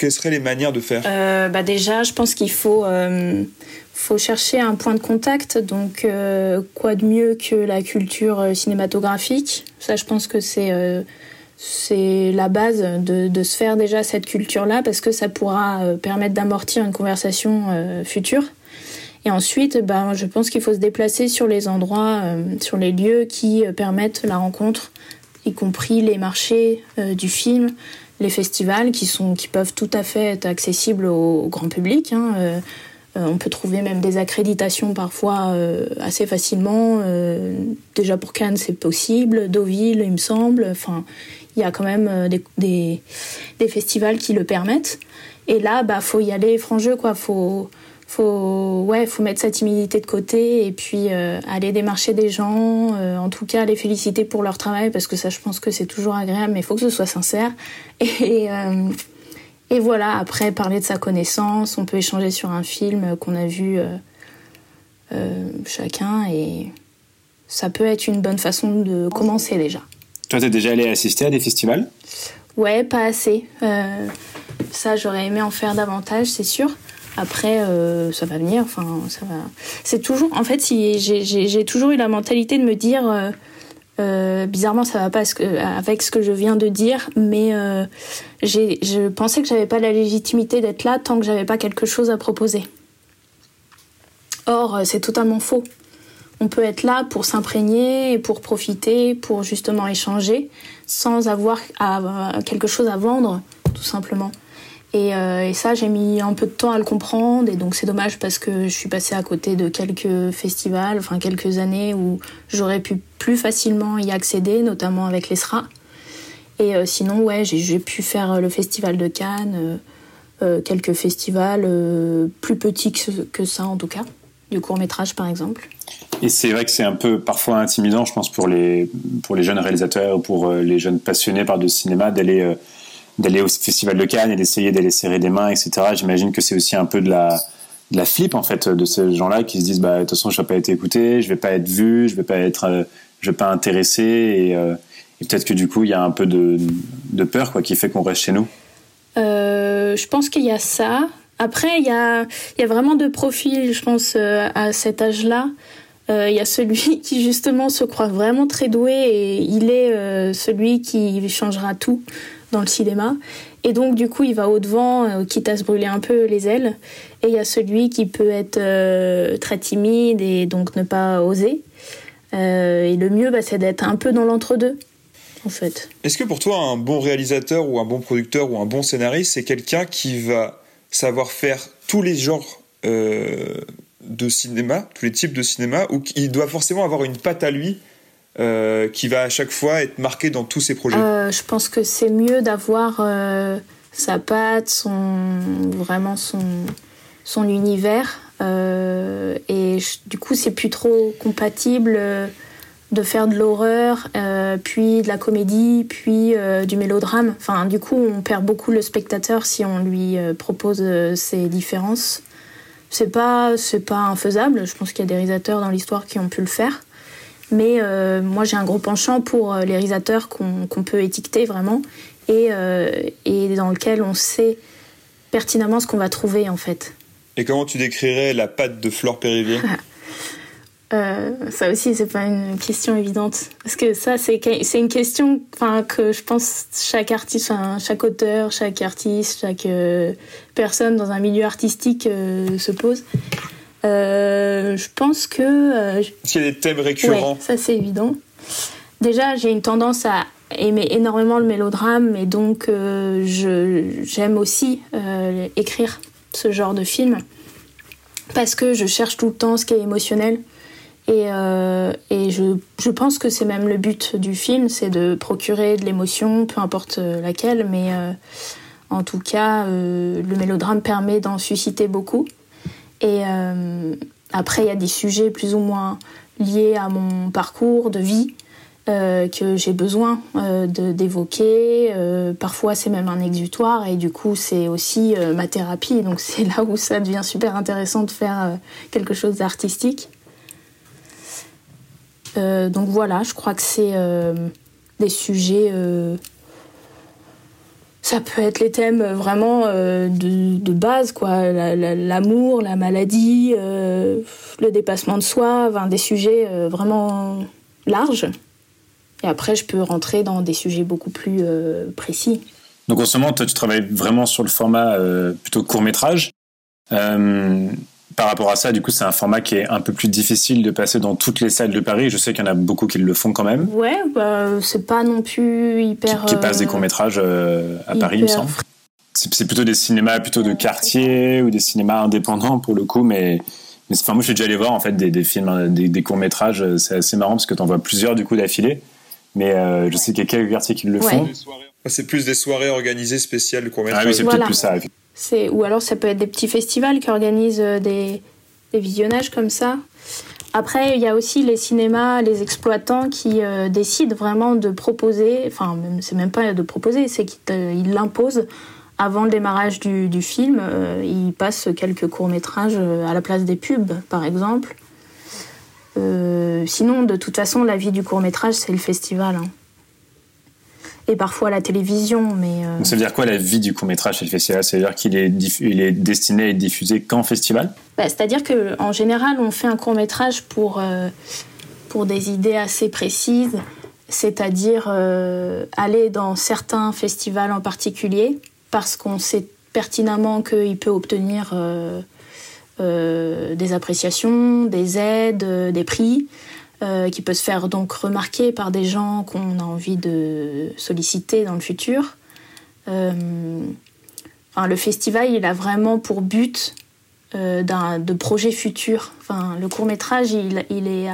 quelles, seraient les manières de faire bah Déjà, je pense qu'il faut faut chercher un point de contact. Donc, euh, quoi de mieux que la culture euh, cinématographique? Ça, je pense que c'est euh, la base de, se faire déjà cette culture-là parce que ça pourra permettre d'amortir une conversation future. Et ensuite, ben, je pense qu'il faut se déplacer sur les endroits, sur les lieux qui permettent la rencontre, y compris les marchés du film, les festivals qui, sont, qui peuvent tout à fait être accessibles au, grand public. Hein, euh, on peut trouver même des accréditations parfois euh, assez facilement. Euh, déjà pour Cannes, c'est possible. Deauville, il me semble. Enfin, il y a quand même des, festivals qui le permettent. Et là, bah, faut y aller franc jeu, quoi. Faut, faut, ouais, faut mettre sa timidité de côté et puis aller démarcher des gens. en tout cas, les féliciter pour leur travail parce que ça, je pense que c'est toujours agréable, mais il faut que ce soit sincère. *laughs* Et, et voilà, après, parler de sa connaissance, on peut échanger sur un film qu'on a vu euh, euh, chacun et ça peut être une bonne façon de commencer déjà. Toi, t'es déjà allé assister à des festivals? Ouais, pas assez. Euh, ça, j'aurais aimé en faire davantage, c'est sûr. Après, ça va venir. Enfin, ça va. C'est toujours. En fait, j'ai toujours eu la mentalité de me dire euh, bizarrement, ça va pas avec ce que je viens de dire, mais euh, je pensais que j'avais pas la légitimité d'être là tant que j'avais pas quelque chose à proposer. Or, euh, c'est totalement faux. On peut être là pour s'imprégner pour profiter, pour justement échanger, sans avoir quelque chose à vendre, tout simplement. Euh, et, ça, j'ai mis un peu de temps à le comprendre. Et donc, c'est dommage parce que je suis passée à côté de quelques festivals, enfin quelques années où j'aurais pu plus facilement y accéder, notamment avec l'ESRA. Et euh, sinon, ouais, j'ai pu faire le festival de Cannes, euh, quelques festivals plus petits que, ça en tout cas, du court métrage par exemple. Et c'est vrai que c'est un peu parfois intimidant, je pense, pour les, pour les jeunes réalisateurs ou pour les jeunes passionnés par le cinéma d'aller d'aller au festival de Cannes et d'essayer d'aller serrer des mains, etc. J'imagine que c'est aussi un peu de la, de la flip en fait de ces gens-là qui se disent bah de toute façon je vais pas être écouté, je vais pas être vu, je vais pas être, euh, je vais pas intéresser et, euh, et peut-être que du coup il y a un peu de, de peur quoi qui fait qu'on reste chez nous. Euh, je pense qu'il y a ça. Après il y a, il y a vraiment deux profils je pense à cet âge-là. Il y a celui *laughs* qui justement se croit vraiment très doué et il est celui qui changera tout dans le cinéma. Et donc, du coup, il va au-devant, euh, quitte à se brûler un peu les ailes. Et il y a celui qui peut être euh, très timide et donc ne pas oser. Euh, et le mieux, bah, c'est d'être un peu dans l'entre-deux, en fait. Est-ce que pour toi, un bon réalisateur ou un bon producteur ou un bon scénariste, c'est quelqu'un qui va savoir faire tous les genres de cinéma, tous les types de cinéma, ou qui doit forcément avoir une patte à lui euh, qui va à chaque fois être marqué dans tous ces projets euh, Je pense que c'est mieux d'avoir euh, sa patte, son, vraiment son, son univers. et du coup, c'est plus trop compatible de faire de l'horreur, puis de la comédie, puis du mélodrame. Enfin, du coup, on perd beaucoup le spectateur si on lui propose ces différences. C'est pas, c'est pas infaisable. Je pense qu'il y a des réalisateurs dans l'histoire qui ont pu le faire. Mais euh, moi, j'ai un gros penchant pour euh, les réalisateurs qu'on peut étiqueter vraiment et, euh, et, dans lequel on sait pertinemment ce qu'on va trouver en fait. Et comment tu décrirais la patte de Flore Périvier? *laughs* Euh, ça aussi, c'est pas une question évidente. Parce que ça, c'est une question que je pense chaque artiste, chaque auteur, chaque artiste, chaque euh, personne dans un milieu artistique euh, se pose. Je pense que. Est-ce qu'il y a des thèmes récurrents Ça, c'est évident. Déjà, j'ai une tendance à aimer énormément le mélodrame et donc j'aime aussi écrire ce genre de film parce que je cherche tout le temps ce qui est émotionnel et, euh, et je, je, pense que c'est même le but du film, c'est de procurer de l'émotion, peu importe euh, laquelle, mais euh, en tout cas, euh, le mélodrame permet d'en susciter beaucoup. Et euh, après, il y a des sujets plus ou moins liés à mon parcours de vie que j'ai besoin d'évoquer. parfois, c'est même un exutoire et du coup, c'est aussi ma thérapie. Donc, *laughs* c'est là où ça devient super intéressant de faire quelque chose d'artistique. Euh, donc voilà, je crois que c'est euh, des sujets. Euh, ça peut être les thèmes vraiment de, base, quoi. L'amour, la, maladie, le dépassement de soi, des sujets vraiment larges. Et après, je peux rentrer dans des sujets beaucoup plus précis. Donc en ce moment, toi, tu travailles vraiment sur le format plutôt court métrage par rapport à ça, du coup, c'est un format qui est un peu plus difficile de passer dans toutes les salles de Paris. Je sais qu'il y en a beaucoup qui le font quand même. Ouais, bah, c'est pas non plus hyper. Qui, passent des euh, courts-métrages euh, à Paris, il me semble. C'est plutôt des cinémas plutôt de quartier ou des cinémas indépendants pour le coup, mais. mais enfin, moi, je suis déjà allé voir en fait des, films, des, courts-métrages. C'est assez marrant parce que tu en vois plusieurs du coup d'affilée. Mais euh, je sais qu'il y a quelques quartiers qui le font. C'est plus des soirées organisées spéciales de court-métrage. Ah oui, c'est peut-être plus ça ou alors ça peut être des petits festivals qui organisent euh, des, visionnages comme ça. Après, il y a aussi les cinémas, les exploitants qui euh, décident vraiment de proposer, enfin, c'est même pas de proposer, c'est qu'ils l'imposent avant le démarrage du, film. Euh, ils passent quelques courts-métrages à la place des pubs, par exemple. sinon, de toute façon, la vie du court-métrage, c'est le festival. Hein et parfois la télévision. Mais euh, ça veut dire quoi la vie du court métrage chez le festival? Ça veut dire qu'il est, il est destiné à être diffusé qu'en festival? Bah, C'est-à-dire qu'en général, on fait un court métrage pour, euh, pour des idées assez précises, c'est-à-dire euh, aller dans certains festivals en particulier, parce qu'on sait pertinemment qu'il peut obtenir des appréciations, des aides, des prix. Euh, qui peut se faire donc remarquer par des gens qu'on a envie de solliciter dans le futur. Euh, enfin, le festival, il a vraiment pour but euh, de projet futur. Enfin, le court métrage, il, il, est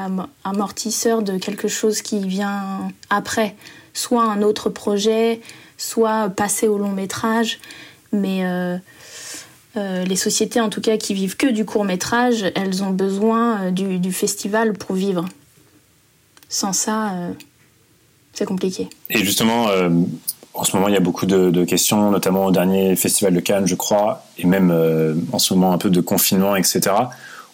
amortisseur de quelque chose qui vient après, soit un autre projet, soit passer au long métrage. Mais les sociétés, en tout cas, qui vivent que du court métrage, elles ont besoin du festival pour vivre. Sans ça, euh, c'est compliqué. Et justement, euh, en ce moment, il y a beaucoup de, questions, notamment au dernier festival de Cannes, je crois, et même euh, en ce moment un peu de confinement, etc.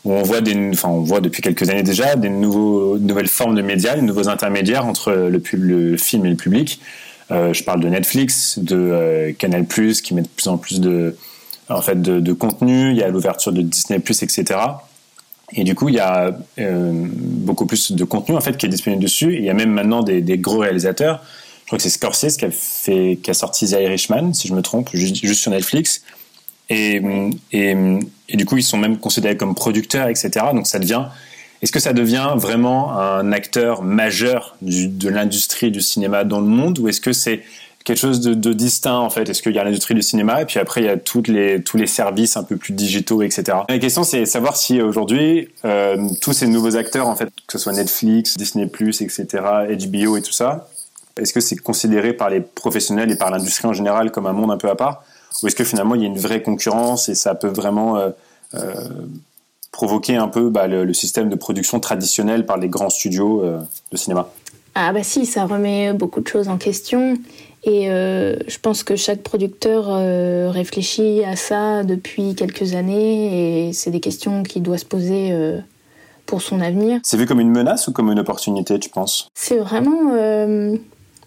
Où on voit, des, enfin, on voit depuis quelques années déjà des nouveaux, nouvelles formes de médias, de nouveaux intermédiaires entre le, le film et le public. je parle de Netflix, de Canal+, qui met de plus en plus de, en fait, de, de contenu. Il y a l'ouverture de Disney+, etc. Et du coup, il y a euh, beaucoup plus de contenu en fait qui est disponible dessus. il y a même maintenant des, gros réalisateurs. Je crois que c'est Scorsese qui a sorti The Irishman, si je me trompe, juste, sur Netflix. Et, et, du coup, ils sont même considérés comme producteurs, etc. Donc ça devient. Est-ce que ça devient vraiment un acteur majeur de l'industrie du cinéma dans le monde, ou est-ce que c'est quelque chose de, distinct en fait Est-ce qu'il y a l'industrie du cinéma et puis après il y a toutes les, tous les services un peu plus digitaux, etc. La question c'est savoir si aujourd'hui euh, tous ces nouveaux acteurs en fait, que ce soit Netflix, Disney+, etc., HBO et tout ça, est-ce que c'est considéré par les professionnels et par l'industrie en général comme un monde un peu à part? Ou est-ce que finalement il y a une vraie concurrence et ça peut vraiment euh, euh, provoquer un peu bah, le, système de production traditionnel par les grands studios de cinéma? Ah bah si, ça remet beaucoup de choses en question. Et je pense que chaque producteur réfléchit à ça depuis quelques années et c'est des questions qui doivent se poser pour son avenir. C'est vu comme une menace ou comme une opportunité, tu penses? C'est vraiment. Euh,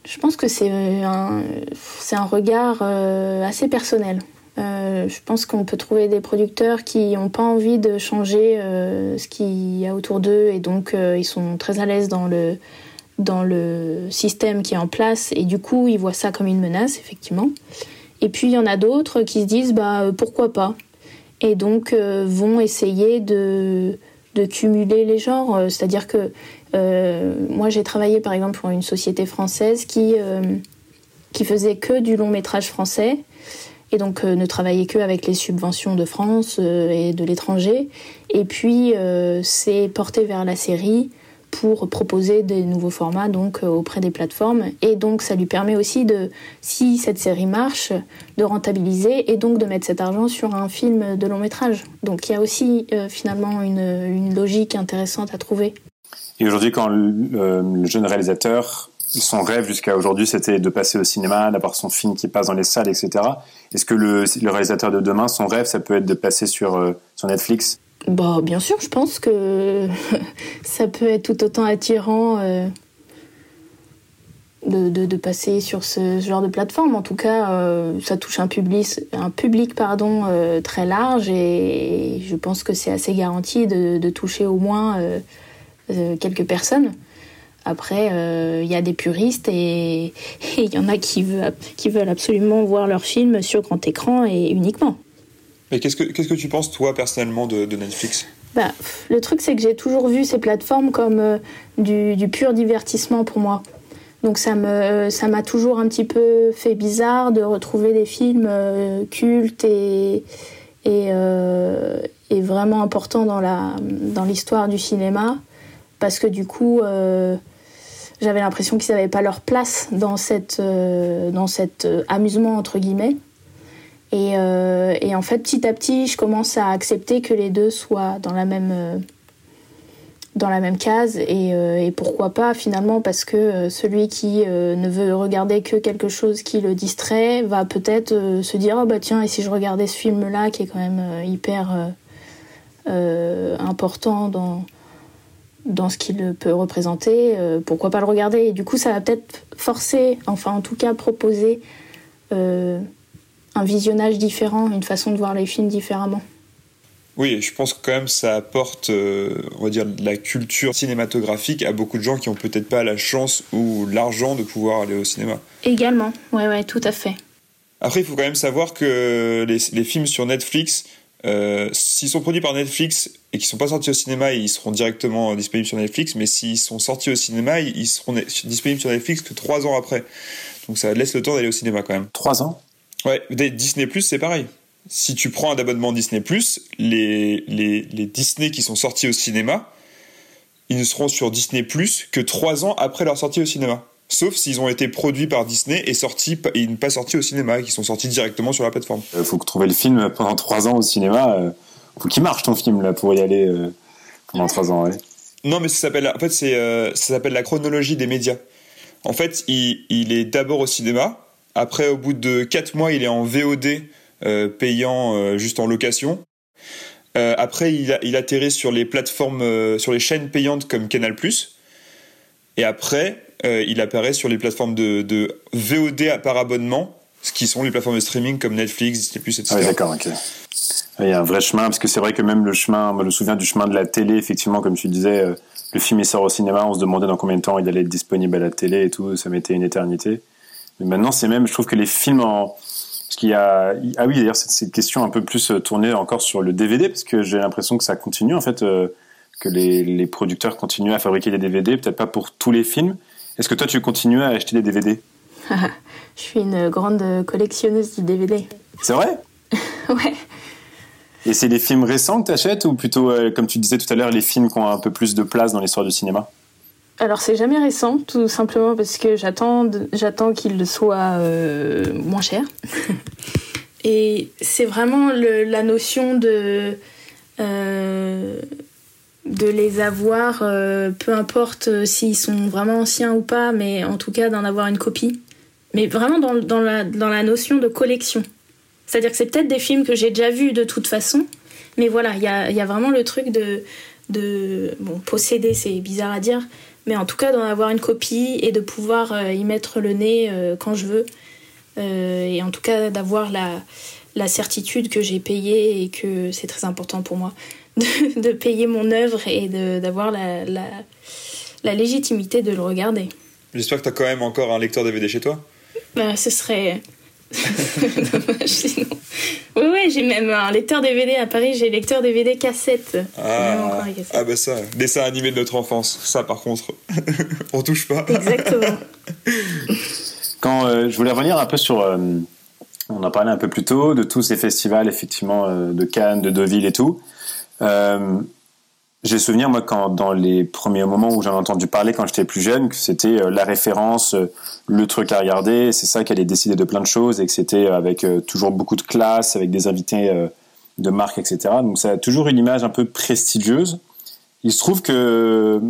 je pense que c'est un, un regard euh, assez personnel. Euh, je pense qu'on peut trouver des producteurs qui n'ont pas envie de changer ce qu'il y a autour d'eux et donc ils sont très à l'aise dans le, dans le système qui est en place et du coup ils voient ça comme une menace, effectivement. Et puis il y en a d'autres qui se disent bah, pourquoi pas et donc vont essayer de de cumuler les genres. Euh, c'est-à-dire que euh, moi, j'ai travaillé par exemple pour une société française qui, euh, qui faisait que du long métrage français et donc ne travaillait que avec les subventions de France et de l'étranger. Et puis, c'est porté vers la série pour proposer des nouveaux formats donc euh, auprès des plateformes. Et donc ça lui permet aussi de si cette série marche de rentabiliser et donc de mettre cet argent sur un film de long métrage. Donc il y a aussi euh, finalement une, une, logique intéressante à trouver. Et aujourd'hui quand le, jeune réalisateur son rêve jusqu'à aujourd'hui c'était de passer au cinéma d'avoir son film qui passe dans les salles etc est-ce que le, réalisateur de demain son rêve ça peut être de passer sur, euh, sur Netflix? Bah, bien sûr, je pense que *laughs* ça peut être tout autant attirant euh, de, de, passer sur ce, genre de plateforme. En tout cas, euh, ça touche un public, un public pardon, euh, très large et je pense que c'est assez garanti de, de, toucher au moins quelques personnes. Après, il y a des puristes *laughs* et il y en a qui veulent, qui veulent absolument voir leur film sur grand écran et uniquement. Mais qu'est-ce que, qu'est-ce que tu penses, toi, personnellement, de, Netflix? Bah, Le truc, c'est que j'ai toujours vu ces plateformes comme euh, du, pur divertissement pour moi. Donc ça, me, ça m'a toujours un petit peu fait bizarre de retrouver des films euh, cultes et, euh, et, vraiment importants dans, la, dans l'histoire du cinéma. Parce que du coup, j'avais l'impression qu'ils n'avaient pas leur place dans, cette, dans cet amusement, entre guillemets. Euh, et, en fait, petit à petit, je commence à accepter que les deux soient dans la même, euh, dans la même case. Euh, et, pourquoi pas, finalement, parce que celui qui ne veut regarder que quelque chose qui le distrait va peut-être se dire oh bah tiens, et si je regardais ce film-là, qui est quand même hyper important dans, dans ce qu'il peut représenter, pourquoi pas le regarder Et du coup, ça va peut-être forcer, enfin en tout cas proposer un visionnage différent, une façon de voir les films différemment. Oui, je pense que quand même ça apporte, euh, on va dire, de la culture cinématographique à beaucoup de gens qui ont peut-être pas la chance ou l'argent de pouvoir aller au cinéma. Également, ouais, ouais, tout à fait. Après, il faut quand même savoir que les, films sur Netflix, euh, s'ils sont produits par Netflix et qu'ils sont pas sortis au cinéma, ils seront directement disponibles sur Netflix. Mais s'ils sont sortis au cinéma, ils seront disponibles sur Netflix que trois ans après. Donc ça laisse le temps d'aller au cinéma quand même. Trois ans? Ouais, Disney Plus, c'est pareil. Si tu prends un abonnement Disney Plus, les, les, les, Disney qui sont sortis au cinéma, ils ne seront sur Disney Plus que trois ans après leur sortie au cinéma. Sauf s'ils ont été produits par Disney et sortis et pas sortis au cinéma, qui sont sortis directement sur la plateforme. Il euh, faut que trouver le film pendant trois ans au cinéma. Il euh, faut qu'il marche ton film là pour y aller euh, pendant trois ans. Ouais. Non, mais ça s'appelle en fait c'est ça s'appelle la chronologie des médias. En fait, il, il est d'abord au cinéma, après, au bout de 4 mois, il est en VOD euh, payant euh, juste en location. Euh, après, il, atterrit sur les plateformes, sur les chaînes payantes comme Canal+. Et après, il apparaît sur les plateformes de, de, VOD par abonnement, ce qui sont les plateformes de streaming comme Netflix, Disney+, etc. Ah oui, d'accord, ok. Il y a un vrai chemin, parce que c'est vrai que même le chemin, je me souviens du chemin de la télé, effectivement, comme tu disais, le film il sort au cinéma, on se demandait dans combien de temps il allait être disponible à la télé et tout, ça mettait une éternité. Mais maintenant, c'est même, je trouve que les films en. Parce qu'il y a. Ah oui, d'ailleurs, cette question un peu plus euh, tournée encore sur le DVD, parce que j'ai l'impression que ça continue, en fait, euh, que les, les, producteurs continuent à fabriquer des DVD, peut-être pas pour tous les films. Est-ce que toi, tu continues à acheter des DVD *laughs* Je suis une grande collectionneuse du DVD. C'est vrai? *laughs* Ouais. Et c'est les films récents que tu achètes ou plutôt, euh, comme tu disais tout à l'heure, les films qui ont un peu plus de place dans l'histoire du cinéma? Alors c'est jamais récent, tout simplement parce que j'attends, j'attends qu'il soit euh, moins cher. *laughs* Et c'est vraiment la notion de de les avoir, peu importe s'ils sont vraiment anciens ou pas, mais en tout cas d'en avoir une copie. Mais vraiment dans, dans, la, dans la notion de collection. C'est-à-dire que c'est peut-être des films que j'ai déjà vus de toute façon, mais voilà, il y a, y a, vraiment le truc de, de bon, posséder, c'est bizarre à dire, mais en tout cas d'en avoir une copie et de pouvoir euh, y mettre le nez euh, quand je veux. Euh, et en tout cas d'avoir la, la, certitude que j'ai payé et que c'est très important pour moi *laughs* de, de payer mon œuvre et d'avoir la, la, la, légitimité de le regarder. J'espère que tu as quand même encore un lecteur DVD chez toi. Bah, ce serait *laughs* oui, oui, j'ai même un lecteur DVD à Paris, j'ai lecteur DVD cassette. Ah, ah bah ça, dessin animé de notre enfance. Ça, par contre, *laughs* on touche pas. Exactement. *laughs* Quand euh, je voulais revenir un peu sur, euh, on en parlait un peu plus tôt, de tous ces festivals, effectivement, euh, de Cannes, de Deauville et tout. J'ai souvenir, moi, quand dans les premiers moments où j'en ai entendu parler quand j'étais plus jeune, que c'était euh, la référence, euh, le truc à regarder, c'est ça qui allait décider de plein de choses et que c'était euh, avec toujours beaucoup de classe, avec des invités de marque, etc. Donc ça a toujours une image un peu prestigieuse. Il se trouve que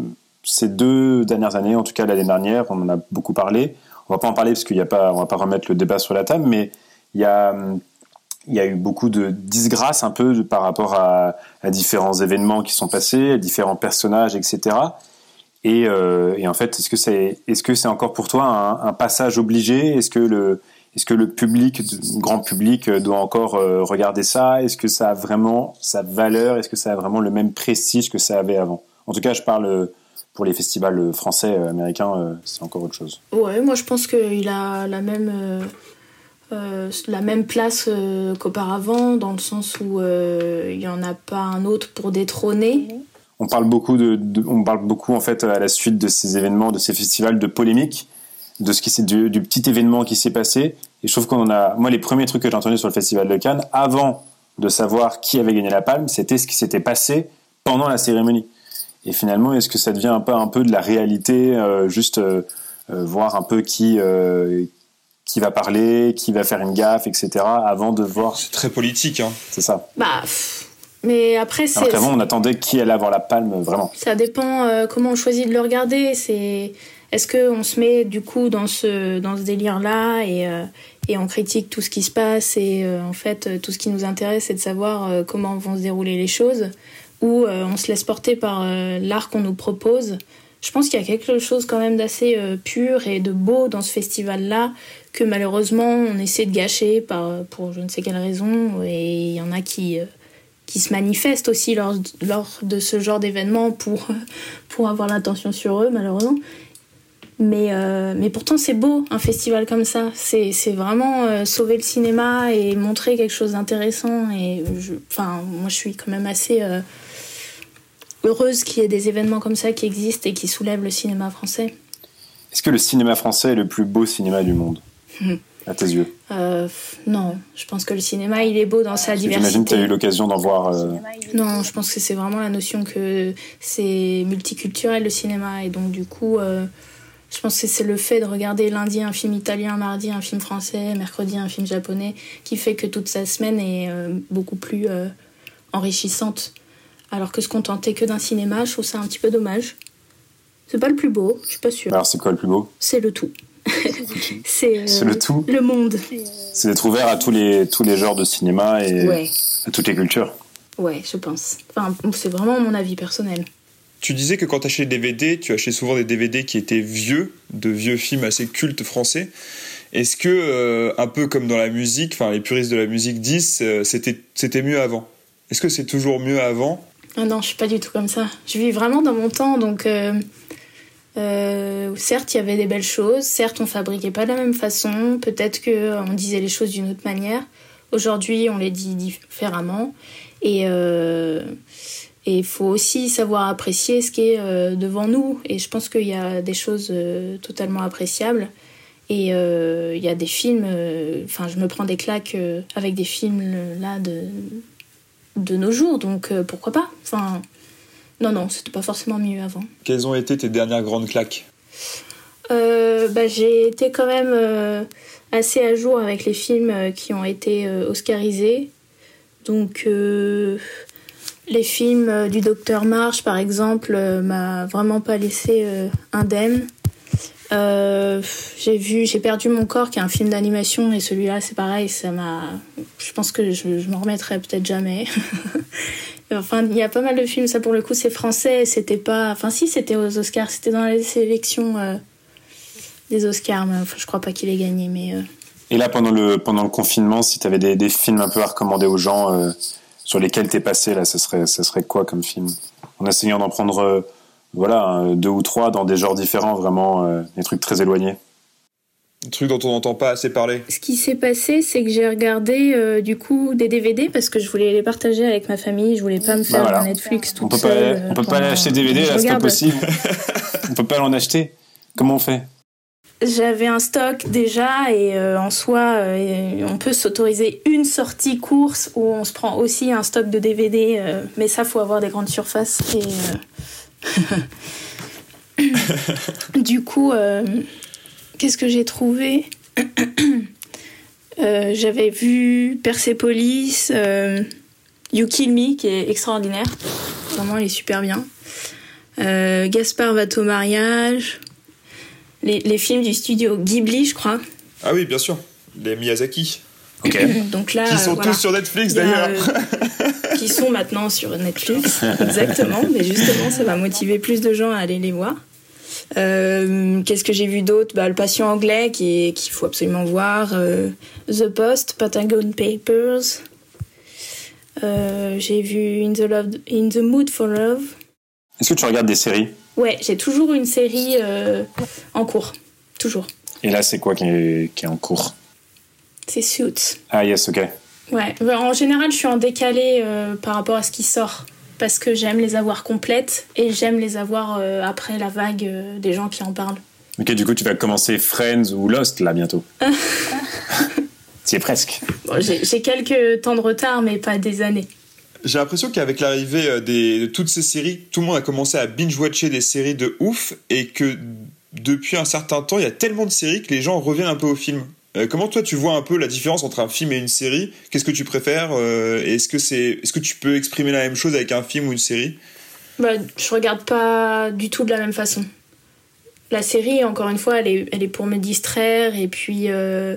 ces deux dernières années, en tout cas l'année dernière, on en a beaucoup parlé. On va pas en parler parce qu'il n'y a pas, on va pas remettre le débat sur la table, mais il y a hum, il y a eu beaucoup de disgrâce un peu par rapport à, différents événements qui sont passés, à différents personnages, etc. Euh, et, en fait, est-ce que c'est encore pour toi un, passage obligé? Est-ce que le public, grand public, doit encore euh, regarder ça? Est-ce que ça a vraiment sa valeur? Est-ce que ça a vraiment le même prestige que ça avait avant? En tout cas, je parle pour les festivals français, américains, euh, c'est encore autre chose. Ouais, moi je pense qu'il a la même euh, la même place euh, qu'auparavant, dans le sens où euh, il n'y en a pas un autre pour détrôner. On parle beaucoup de, on parle beaucoup en fait à la suite de ces événements, de ces festivals, de polémiques, de ce qui c'est du, petit événement qui s'est passé. Et je trouve qu'on a, moi, les premiers trucs que j'ai entendus sur le festival de Cannes, avant de savoir qui avait gagné la palme, c'était ce qui s'était passé pendant la cérémonie. Et finalement, est-ce que ça devient un un peu de la réalité, juste voir un peu qui, qui va parler, qui va faire une gaffe, etc. avant de voir. C'est très politique, hein. C'est ça. Bah. Mais après, c'est. Alors on attendait qui allait avoir la palme, vraiment. Ça dépend euh, comment on choisit de le regarder. C'est. Est-ce qu'on se met du coup dans ce, dans ce délire-là et, euh, et on critique tout ce qui se passe et euh, en fait tout ce qui nous intéresse c'est de savoir comment vont se dérouler les choses ou on se laisse porter par l'art qu'on nous propose je pense qu'il y a quelque chose quand même d'assez pur et de beau dans ce festival-là que malheureusement on essaie de gâcher par, pour je ne sais quelle raison. Et il y en a qui, euh, qui se manifestent aussi lors, lors de ce genre d'événement pour, *laughs* pour avoir l'intention sur eux, malheureusement. Mais, euh, mais pourtant, c'est beau, un festival comme ça. C'est vraiment euh, sauver le cinéma et montrer quelque chose d'intéressant. Et enfin, moi, je suis quand même assez heureuse qu'il y ait des événements comme ça qui existent et qui soulèvent le cinéma français. Est-ce que le cinéma français est le plus beau cinéma du monde à tes yeux? Euh, Non, je pense que le cinéma, il est beau dans sa diversité. J'imagine que tu as eu l'occasion d'en voir. Euh, non, je pense que c'est vraiment la notion que c'est multiculturel le cinéma. Et donc, du coup, euh, je pense que c'est le fait de regarder lundi un film italien, mardi un film français, mercredi un film japonais, qui fait que toute sa semaine est beaucoup plus enrichissante. Alors que se contenter que d'un cinéma, je trouve ça un petit peu dommage. C'est pas le plus beau, je suis pas sûre. Alors, c'est quoi le plus beau? C'est le tout. *laughs* c'est le euh, tout? Le monde. C'est d'être ouvert à tous les, tous les genres de cinéma et à toutes les cultures. Ouais, je pense. Enfin, c'est vraiment mon avis personnel. Tu disais que quand tu achetais des DVD, tu achetais souvent des DVD qui étaient vieux, de vieux films assez cultes français. Est-ce que, euh, un peu comme dans la musique, enfin les puristes de la musique disent, euh, c'était, c'était mieux avant? Est-ce que c'est toujours mieux avant? Ah Non, je suis pas du tout comme ça. Je vis vraiment dans mon temps, donc euh, certes, il y avait des belles choses. Certes, on fabriquait pas de la même façon. Peut-être que euh, on disait les choses d'une autre manière. Aujourd'hui, on les dit différemment. Et euh, il faut aussi savoir apprécier ce qui est devant nous. Et je pense qu'il y a des choses totalement appréciables. Et il y a des films. Enfin, je me prends des claques avec des films là de de nos jours. Donc pourquoi pas? Enfin. Non, non, c'était pas forcément mieux avant. Quelles ont été tes dernières grandes claques? Euh, bah, J'ai été quand même euh, assez à jour avec les films euh, qui ont été oscarisés. Donc, Les films du Docteur March, par exemple, m'a vraiment pas laissé indemne. J'ai vu, j'ai perdu mon corps, qui est un film d'animation, et celui-là, c'est pareil, ça m'a. Je pense que je, je m'en remettrai peut-être jamais. *laughs* Enfin, il y a pas mal de films, ça pour le coup, c'est français. C'était pas. Enfin, si, c'était aux Oscars. C'était dans les sélections euh, des Oscars. Mais, enfin, je crois pas qu'il ait gagné, mais. Euh. Et là, pendant le, pendant le confinement, si tu avais des, des, films un peu à recommander aux gens euh, sur lesquels t'es passé, là, ça serait, ça serait quoi comme film? En essayant d'en prendre voilà, deux ou trois dans des genres différents, vraiment, des trucs très éloignés. Un truc dont on n'entend pas assez parler. Ce qui s'est passé, c'est que j'ai regardé euh, du coup des DVD parce que je voulais les partager avec ma famille. Je voulais pas me faire bah Netflix tout on seul. Pas, on peut pas aller acheter DVD là, c'est pas possible. *laughs* on peut pas en acheter. Comment on fait? J'avais un stock déjà et euh, en soi, euh, on peut s'autoriser une sortie course où on se prend aussi un stock de DVD, mais ça faut avoir des grandes surfaces et. *laughs* du coup. Qu'est-ce que j'ai trouvé *clears throat* euh, J'avais vu Persepolis, euh, You Kill Me, qui est extraordinaire. Vraiment, il est super bien. Euh, Gaspard va au mariage. Les, films du studio Ghibli, je crois. Ah oui, bien sûr. Les Miyazaki. *clears throat* Donc là, qui sont tous sur Netflix d'ailleurs. Qui sont maintenant sur Netflix, exactement. Mais justement, ça va motiver plus de gens à aller les voir. Euh, qu'est-ce que j'ai vu d'autre? Bah, Le patient anglais qu'il faut absolument voir. Euh, The Post, Patagon Papers. Euh, j'ai vu In the, Love, In the Mood for Love. Est-ce que tu regardes des séries? Ouais, j'ai toujours une série en cours. Toujours. Et là, c'est quoi qui est, qui est en cours? C'est Suits. Ah, yes, ok. Ouais, en général, je suis en décalé par rapport à ce qui sort parce que j'aime les avoir complètes et j'aime les avoir euh, après la vague euh, des gens qui en parlent. Ok, du coup, tu vas commencer Friends ou Lost là bientôt. *laughs* C'est presque. J'ai quelques temps de retard, mais pas des années. J'ai l'impression qu'avec l'arrivée euh, de toutes ces séries, tout le monde a commencé à binge-watcher des séries de ouf et que depuis un certain temps, il y a tellement de séries que les gens reviennent un peu au film. Euh, comment toi tu vois un peu la différence entre un film et une série? Qu'est-ce que tu préfères euh, Est-ce que c'est, est-ce que tu peux exprimer la même chose avec un film ou une série? Bah, je regarde pas du tout de la même façon. La série, encore une fois, elle est, elle est pour me distraire et puis euh,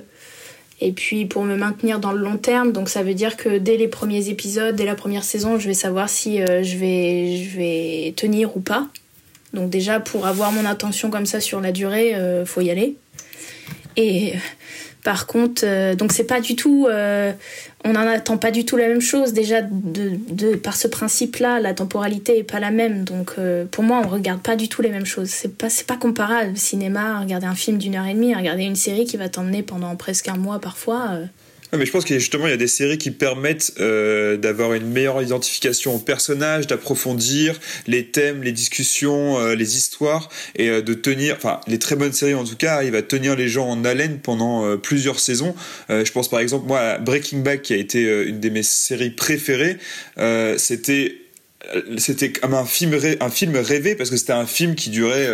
et puis pour me maintenir dans le long terme. Donc ça veut dire que dès les premiers épisodes, dès la première saison, je vais savoir si je vais je vais tenir ou pas. Donc déjà pour avoir mon attention comme ça sur la durée, faut y aller. Et par contre, euh, donc c'est pas du tout, euh, on n'en attend pas du tout la même chose. Déjà, de, par ce principe-là, la temporalité est pas la même. Donc euh, pour moi, on regarde pas du tout les mêmes choses. C'est pas, c'est pas comparable. Cinéma, regarder un film d'une heure et demie, regarder une série qui va t'emmener pendant presque un mois parfois mais je pense que justement, il y a des séries qui permettent euh, d'avoir une meilleure identification aux personnages, d'approfondir les thèmes, les discussions, euh, les histoires, et euh, de tenir, enfin, les très bonnes séries en tout cas, arrivent à tenir les gens en haleine pendant plusieurs saisons. je pense par exemple, moi, à Breaking Bad, qui a été une de mes séries préférées, c'était c'était comme un film, un film rêvé parce que c'était un film qui durait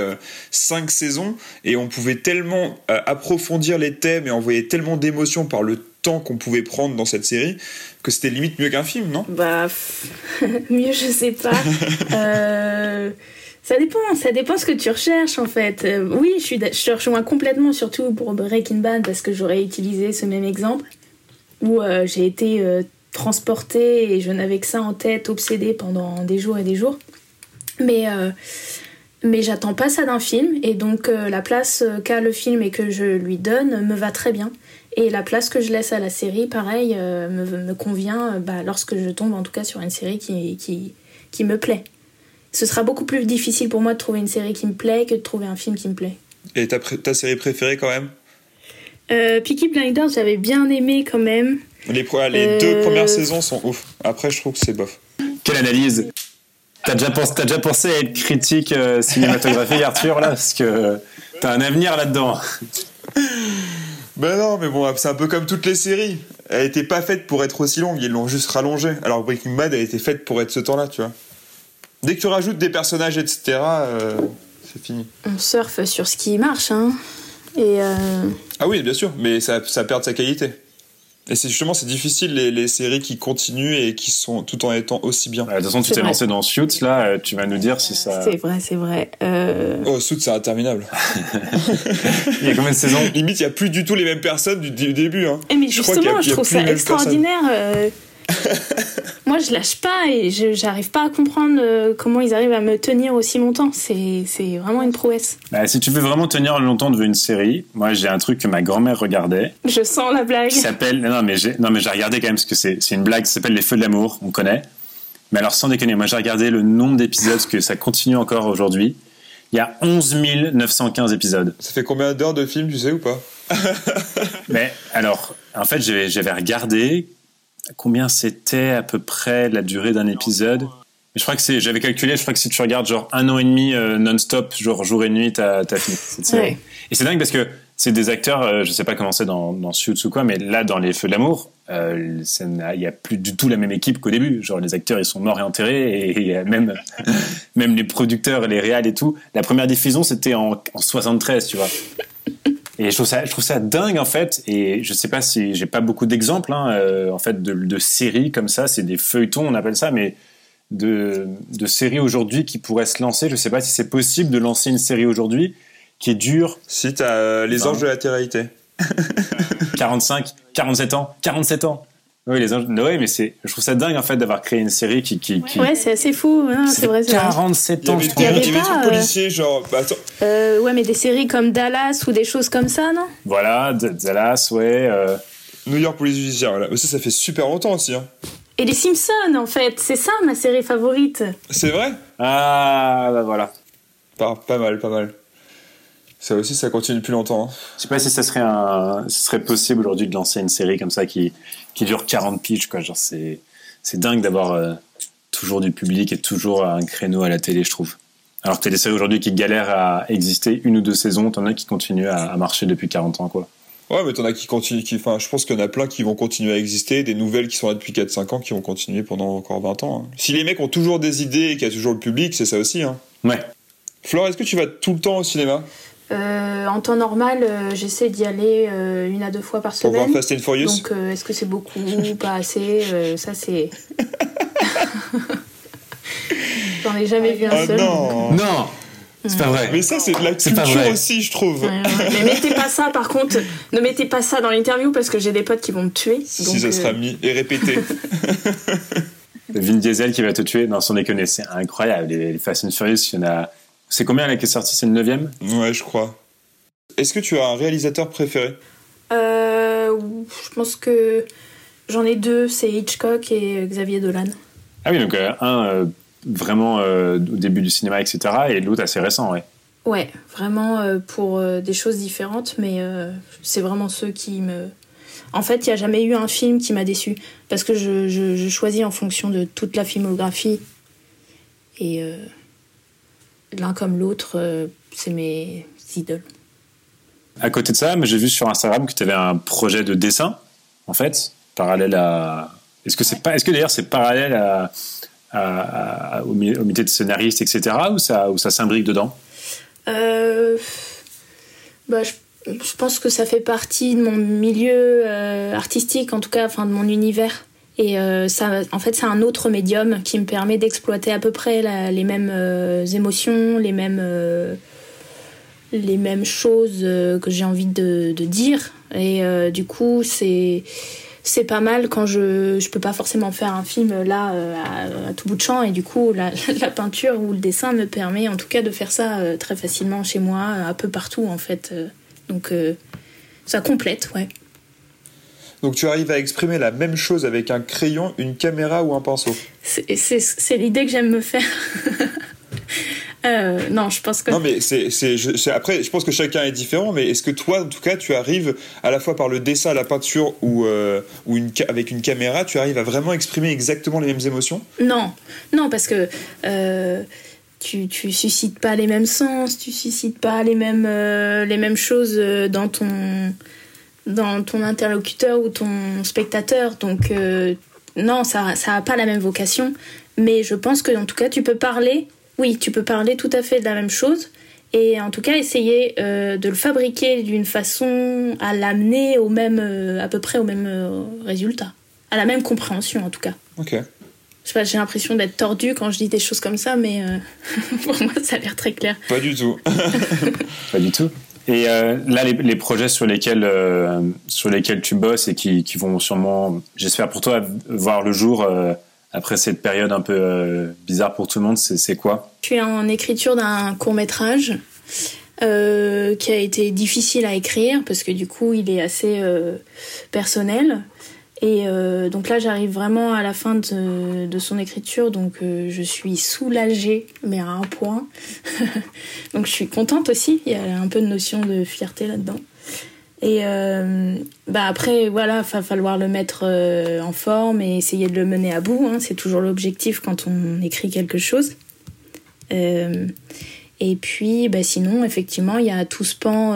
cinq saisons et on pouvait tellement approfondir les thèmes et envoyer tellement d'émotions par le temps qu'on pouvait prendre dans cette série que c'était limite mieux qu'un film, non? Bah, *laughs* mieux, je sais pas. *laughs* Euh, ça dépend, ça dépend ce que tu recherches en fait. Euh, oui, je, suis, je rejoins complètement, surtout pour Breaking Bad, parce que j'aurais utilisé ce même exemple, où euh, j'ai été transportée et je n'avais que ça en tête, obsédée pendant des jours et des jours. Mais mais j'attends pas ça d'un film et donc la place qu'a le film et que je lui donne me va très bien. Et la place que je laisse à la série, pareil, euh, me, convient bah, lorsque je tombe en tout cas sur une série qui, qui, qui, me plaît. Ce sera beaucoup plus difficile pour moi de trouver une série qui me plaît que de trouver un film qui me plaît. Et ta, ta série préférée quand même? Euh, Peaky Blinders, j'avais bien aimé quand même. Les, les deux euh, premières saisons sont ouf. Après, je trouve que c'est bof. Quelle analyse T'as déjà, pensé, as déjà pensé à être critique euh, cinématographique, Arthur, là? Parce que t'as un avenir là-dedans. *laughs* Ben non, mais bon, c'est un peu comme toutes les séries. Elle était pas faite pour être aussi longue, ils l'ont juste rallongée. Alors Breaking Bad, elle était faite pour être ce temps-là, tu vois. Dès que tu rajoutes des personnages, etc., euh, c'est fini. On surfe sur ce qui marche, hein. Et euh, Ah oui, bien sûr, mais ça, ça perd sa qualité. Et c'est justement, c'est difficile les, les, séries qui continuent et qui sont tout en étant aussi bien. de toute façon, tu t'es lancé dans Suits, là, euh, tu vas nous dire si ça. C'est vrai, c'est vrai. Euh... Oh, Suits, c'est interminable. *laughs* il y a combien de saisons? Limite, il n'y a plus du tout les mêmes personnes du, du début. Hein. Et mais justement, je, trouve ça extraordinaire. *laughs* Moi, je lâche pas et je j'arrive pas à comprendre euh, comment ils arrivent à me tenir aussi longtemps. C'est vraiment une prouesse. Bah, si tu veux vraiment tenir longtemps devant une série, moi j'ai un truc que ma grand-mère regardait. Je sens la blague. Qui s'appelle non mais j'ai non mais j'ai regardé quand même parce que c'est c'est une blague. Ça s'appelle Les Feux de l'amour. On connaît. Mais alors sans déconner, moi j'ai regardé le nombre d'épisodes que ça continue encore aujourd'hui. Il y a 11 915 épisodes. Ça fait combien d'heures de film, tu sais ou pas? Mais alors, en fait, j'avais regardé combien c'était à peu près la durée d'un épisode. Je crois que c'est, j'avais calculé, je crois que si tu regardes genre un an et demi euh, non-stop, genre jour et nuit, t'as, as fini. Et c'est dingue parce que c'est des acteurs, euh, je sais pas comment c'est dans, dans Suits ou quoi, mais là, dans Les Feux de l'amour, euh, il y a plus du tout la même équipe qu'au début. Genre les acteurs, ils sont morts et enterrés, et, même, *laughs* même les producteurs, les réals et tout. La première diffusion, c'était en, en 73, tu vois. Et je trouve ça, je trouve ça dingue en fait. Et je sais pas si j'ai pas beaucoup d'exemples hein, euh, en fait de, de, séries comme ça. C'est des feuilletons, on appelle ça, mais de, de séries aujourd'hui qui pourraient se lancer. Je sais pas si c'est possible de lancer une série aujourd'hui qui est dure. Si t'as euh, les anges de la télérité. 45, 47 ans, 47 ans. Oui, les anges. Oui, mais c'est. Je trouve ça dingue en fait d'avoir créé une série qui. qui, qui... Ouais, c'est assez fou. Hein, c'est vrai. 47 ans. Il y avait, des policiers, genre. Bah, attends. Euh, ouais, mais des séries comme Dallas ou des choses comme ça, non? Voilà, Dallas, ouais. Euh... New York Police Judiciaire, voilà. Ça, ça fait super longtemps aussi. Hein. Et les Simpsons, en fait. C'est ça ma série favorite. C'est vrai? Ah, bah voilà. Pas, pas mal, pas mal. Ça aussi, ça continue plus longtemps. Hein. Je sais pas si ça serait, un, ce serait possible aujourd'hui de lancer une série comme ça qui, qui dure 40 piges. Quoi. Genre, c'est, c'est dingue d'avoir euh, toujours du public et toujours un créneau à la télé, je trouve. Alors que t'as des séries aujourd'hui qui galèrent à exister une ou deux saisons, t'en as qui continuent à, à, marcher depuis 40 ans, quoi. Ouais, mais t'en as qui continuent, qui, enfin, je pense qu'il y en a plein qui vont continuer à exister, des nouvelles qui sont là depuis 4-5 ans qui vont continuer pendant encore 20 ans. Hein. Si les mecs ont toujours des idées et qu'il y a toujours le public, c'est ça aussi, hein. Ouais. Flore, est-ce que tu vas tout le temps au cinéma? Euh, en temps normal, euh, j'essaie d'y aller euh, une à deux fois par semaine. Pour voir Fast and Furious Donc, euh, est-ce que c'est beaucoup ou pas assez euh, Ça, c'est. *laughs* J'en ai jamais vu un oh seul. Non, donc... non c'est pas vrai. Mais ça, c'est de la culture aussi, je trouve. Ouais, ouais. Mais mettez pas ça, par contre, ne mettez pas ça dans l'interview parce que j'ai des potes qui vont me tuer. Si ça sera mis et répété. *laughs* Vin Diesel qui va te tuer, non, sans déconner, c'est incroyable. Les Fast and Furious, il y en a. C'est combien qui est sorti? C'est le 9 Ouais, je crois. Est-ce que tu as un réalisateur préféré? Euh, Je pense que j'en ai deux, c'est Hitchcock et Xavier Dolan. Ah oui, donc euh, un euh, vraiment euh, au début du cinéma, etc., et l'autre assez récent, ouais. Ouais, vraiment euh, pour des choses différentes, mais c'est vraiment ceux qui me... En fait, il n'y a jamais eu un film qui m'a déçu, parce que je, je, je, choisis en fonction de toute la filmographie, et l'un comme l'autre, c'est mes idoles. À côté de ça, j'ai vu sur Instagram que tu avais un projet de dessin, en fait, parallèle à. Est-ce que c'est pas, est-ce que d'ailleurs c'est parallèle à, à, à, au, métier de scénariste, etc., ou ça, ou ça s'imbrique dedans? Euh, bah, je, je, pense que ça fait partie de mon milieu euh, artistique, en tout cas, enfin de mon univers. Et euh, ça, en fait, c'est un autre médium qui me permet d'exploiter à peu près les mêmes euh, émotions, les mêmes les mêmes choses que j'ai envie de, dire. Et euh, du coup, c'est c'est pas mal quand je je peux pas forcément faire un film là à, tout bout de champ. Et du coup la, *laughs* la, peinture ou le dessin me permet en tout cas de faire ça euh, très facilement chez moi un peu partout en fait. Donc euh, ça complète ouais donc tu arrives à exprimer la même chose avec un crayon une caméra ou un pinceau c'est l'idée que j'aime me faire *laughs* Euh, non, je pense que. Non, mais c'est, après, je pense que chacun est différent, mais est-ce que toi, en tout cas, tu arrives à la fois par le dessin, la peinture ou, euh, ou une, avec une caméra, tu arrives à vraiment exprimer exactement les mêmes émotions? Non, non, parce que. Euh, tu, tu suscites pas les mêmes sens, tu suscites pas les mêmes, les mêmes choses dans ton, dans ton interlocuteur ou ton spectateur. Donc, euh, non, ça n'a pas la même vocation. Mais je pense que, en tout cas, tu peux parler oui, tu peux parler tout à fait de la même chose et en tout cas essayer de le fabriquer d'une façon à l'amener au même, à peu près au même résultat, à la même compréhension en tout cas. Ok. Je sais pas, j'ai l'impression d'être tordu quand je dis des choses comme ça, mais *laughs* pour moi ça a l'air très clair. Pas du tout. *laughs* pas du tout. Et euh, là, les, projets sur lesquels, euh, sur lesquels tu bosses et qui, vont sûrement, j'espère pour toi, voir le jour euh, après cette période un peu bizarre pour tout le monde, c'est quoi? Je suis en écriture d'un court métrage qui a été difficile à écrire parce que du coup, il est assez personnel. Et euh, donc là, j'arrive vraiment à la fin de, son écriture, donc euh, je suis soulagée, mais à un point. *laughs* donc je suis contente aussi, il y a un peu de notion de fierté là-dedans. Et euh, bah après, voilà, il va falloir le mettre en forme et essayer de le mener à bout. Hein. c'est toujours l'objectif quand on écrit quelque chose. et puis, bah sinon, effectivement, il y a tout ce pan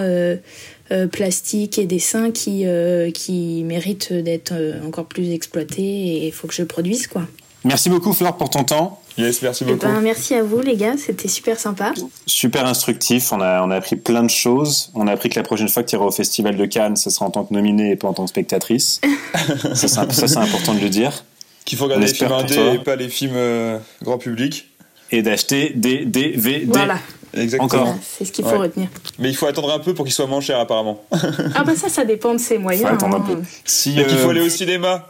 plastique et dessin qui, euh, qui méritent d'être euh, encore plus exploités et il faut que je produise quoi. Merci beaucoup Flore pour ton temps. Yes, merci eh beaucoup. Ben, merci à vous les gars, c'était super sympa. Super instructif, on a, on a appris plein de choses. On a appris que la prochaine fois que tu iras au Festival de Cannes, ce sera en tant que nominée et pas en tant que spectatrice. *laughs* ça, c'est important de le dire. Qu'il faut regarder les films indés et pas les films grand public. Et d'acheter des DVD. Voilà. Exactement. C'est ce qu'il faut retenir. Mais il faut attendre un peu pour qu'il soit moins cher apparemment. *laughs* ah bah ça, ça dépend de ses moyens. Faut attendre un hein. peu. Si, il faut aller au cinéma.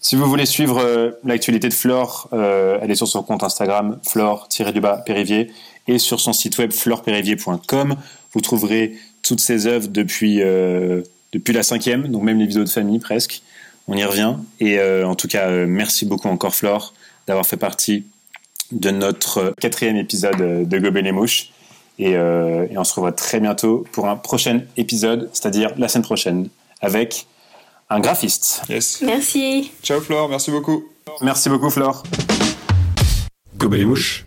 Si vous voulez suivre euh, l'actualité de Flore, euh, elle est sur son compte Instagram, flore-périvier, et sur son site web florepérivier.com. Vous trouverez toutes ses œuvres depuis, euh, depuis la cinquième, donc même les vidéos de famille presque. On y revient. Et en tout cas, merci beaucoup encore Flore d'avoir fait partie de notre quatrième épisode de Gobelet les mouches. Euh, et, on se revoit très bientôt pour un prochain épisode, c'est-à-dire la semaine prochaine, avec un graphiste. Yes. Merci. Ciao Flore, merci beaucoup. Merci beaucoup Flore. Gobelet les mouches.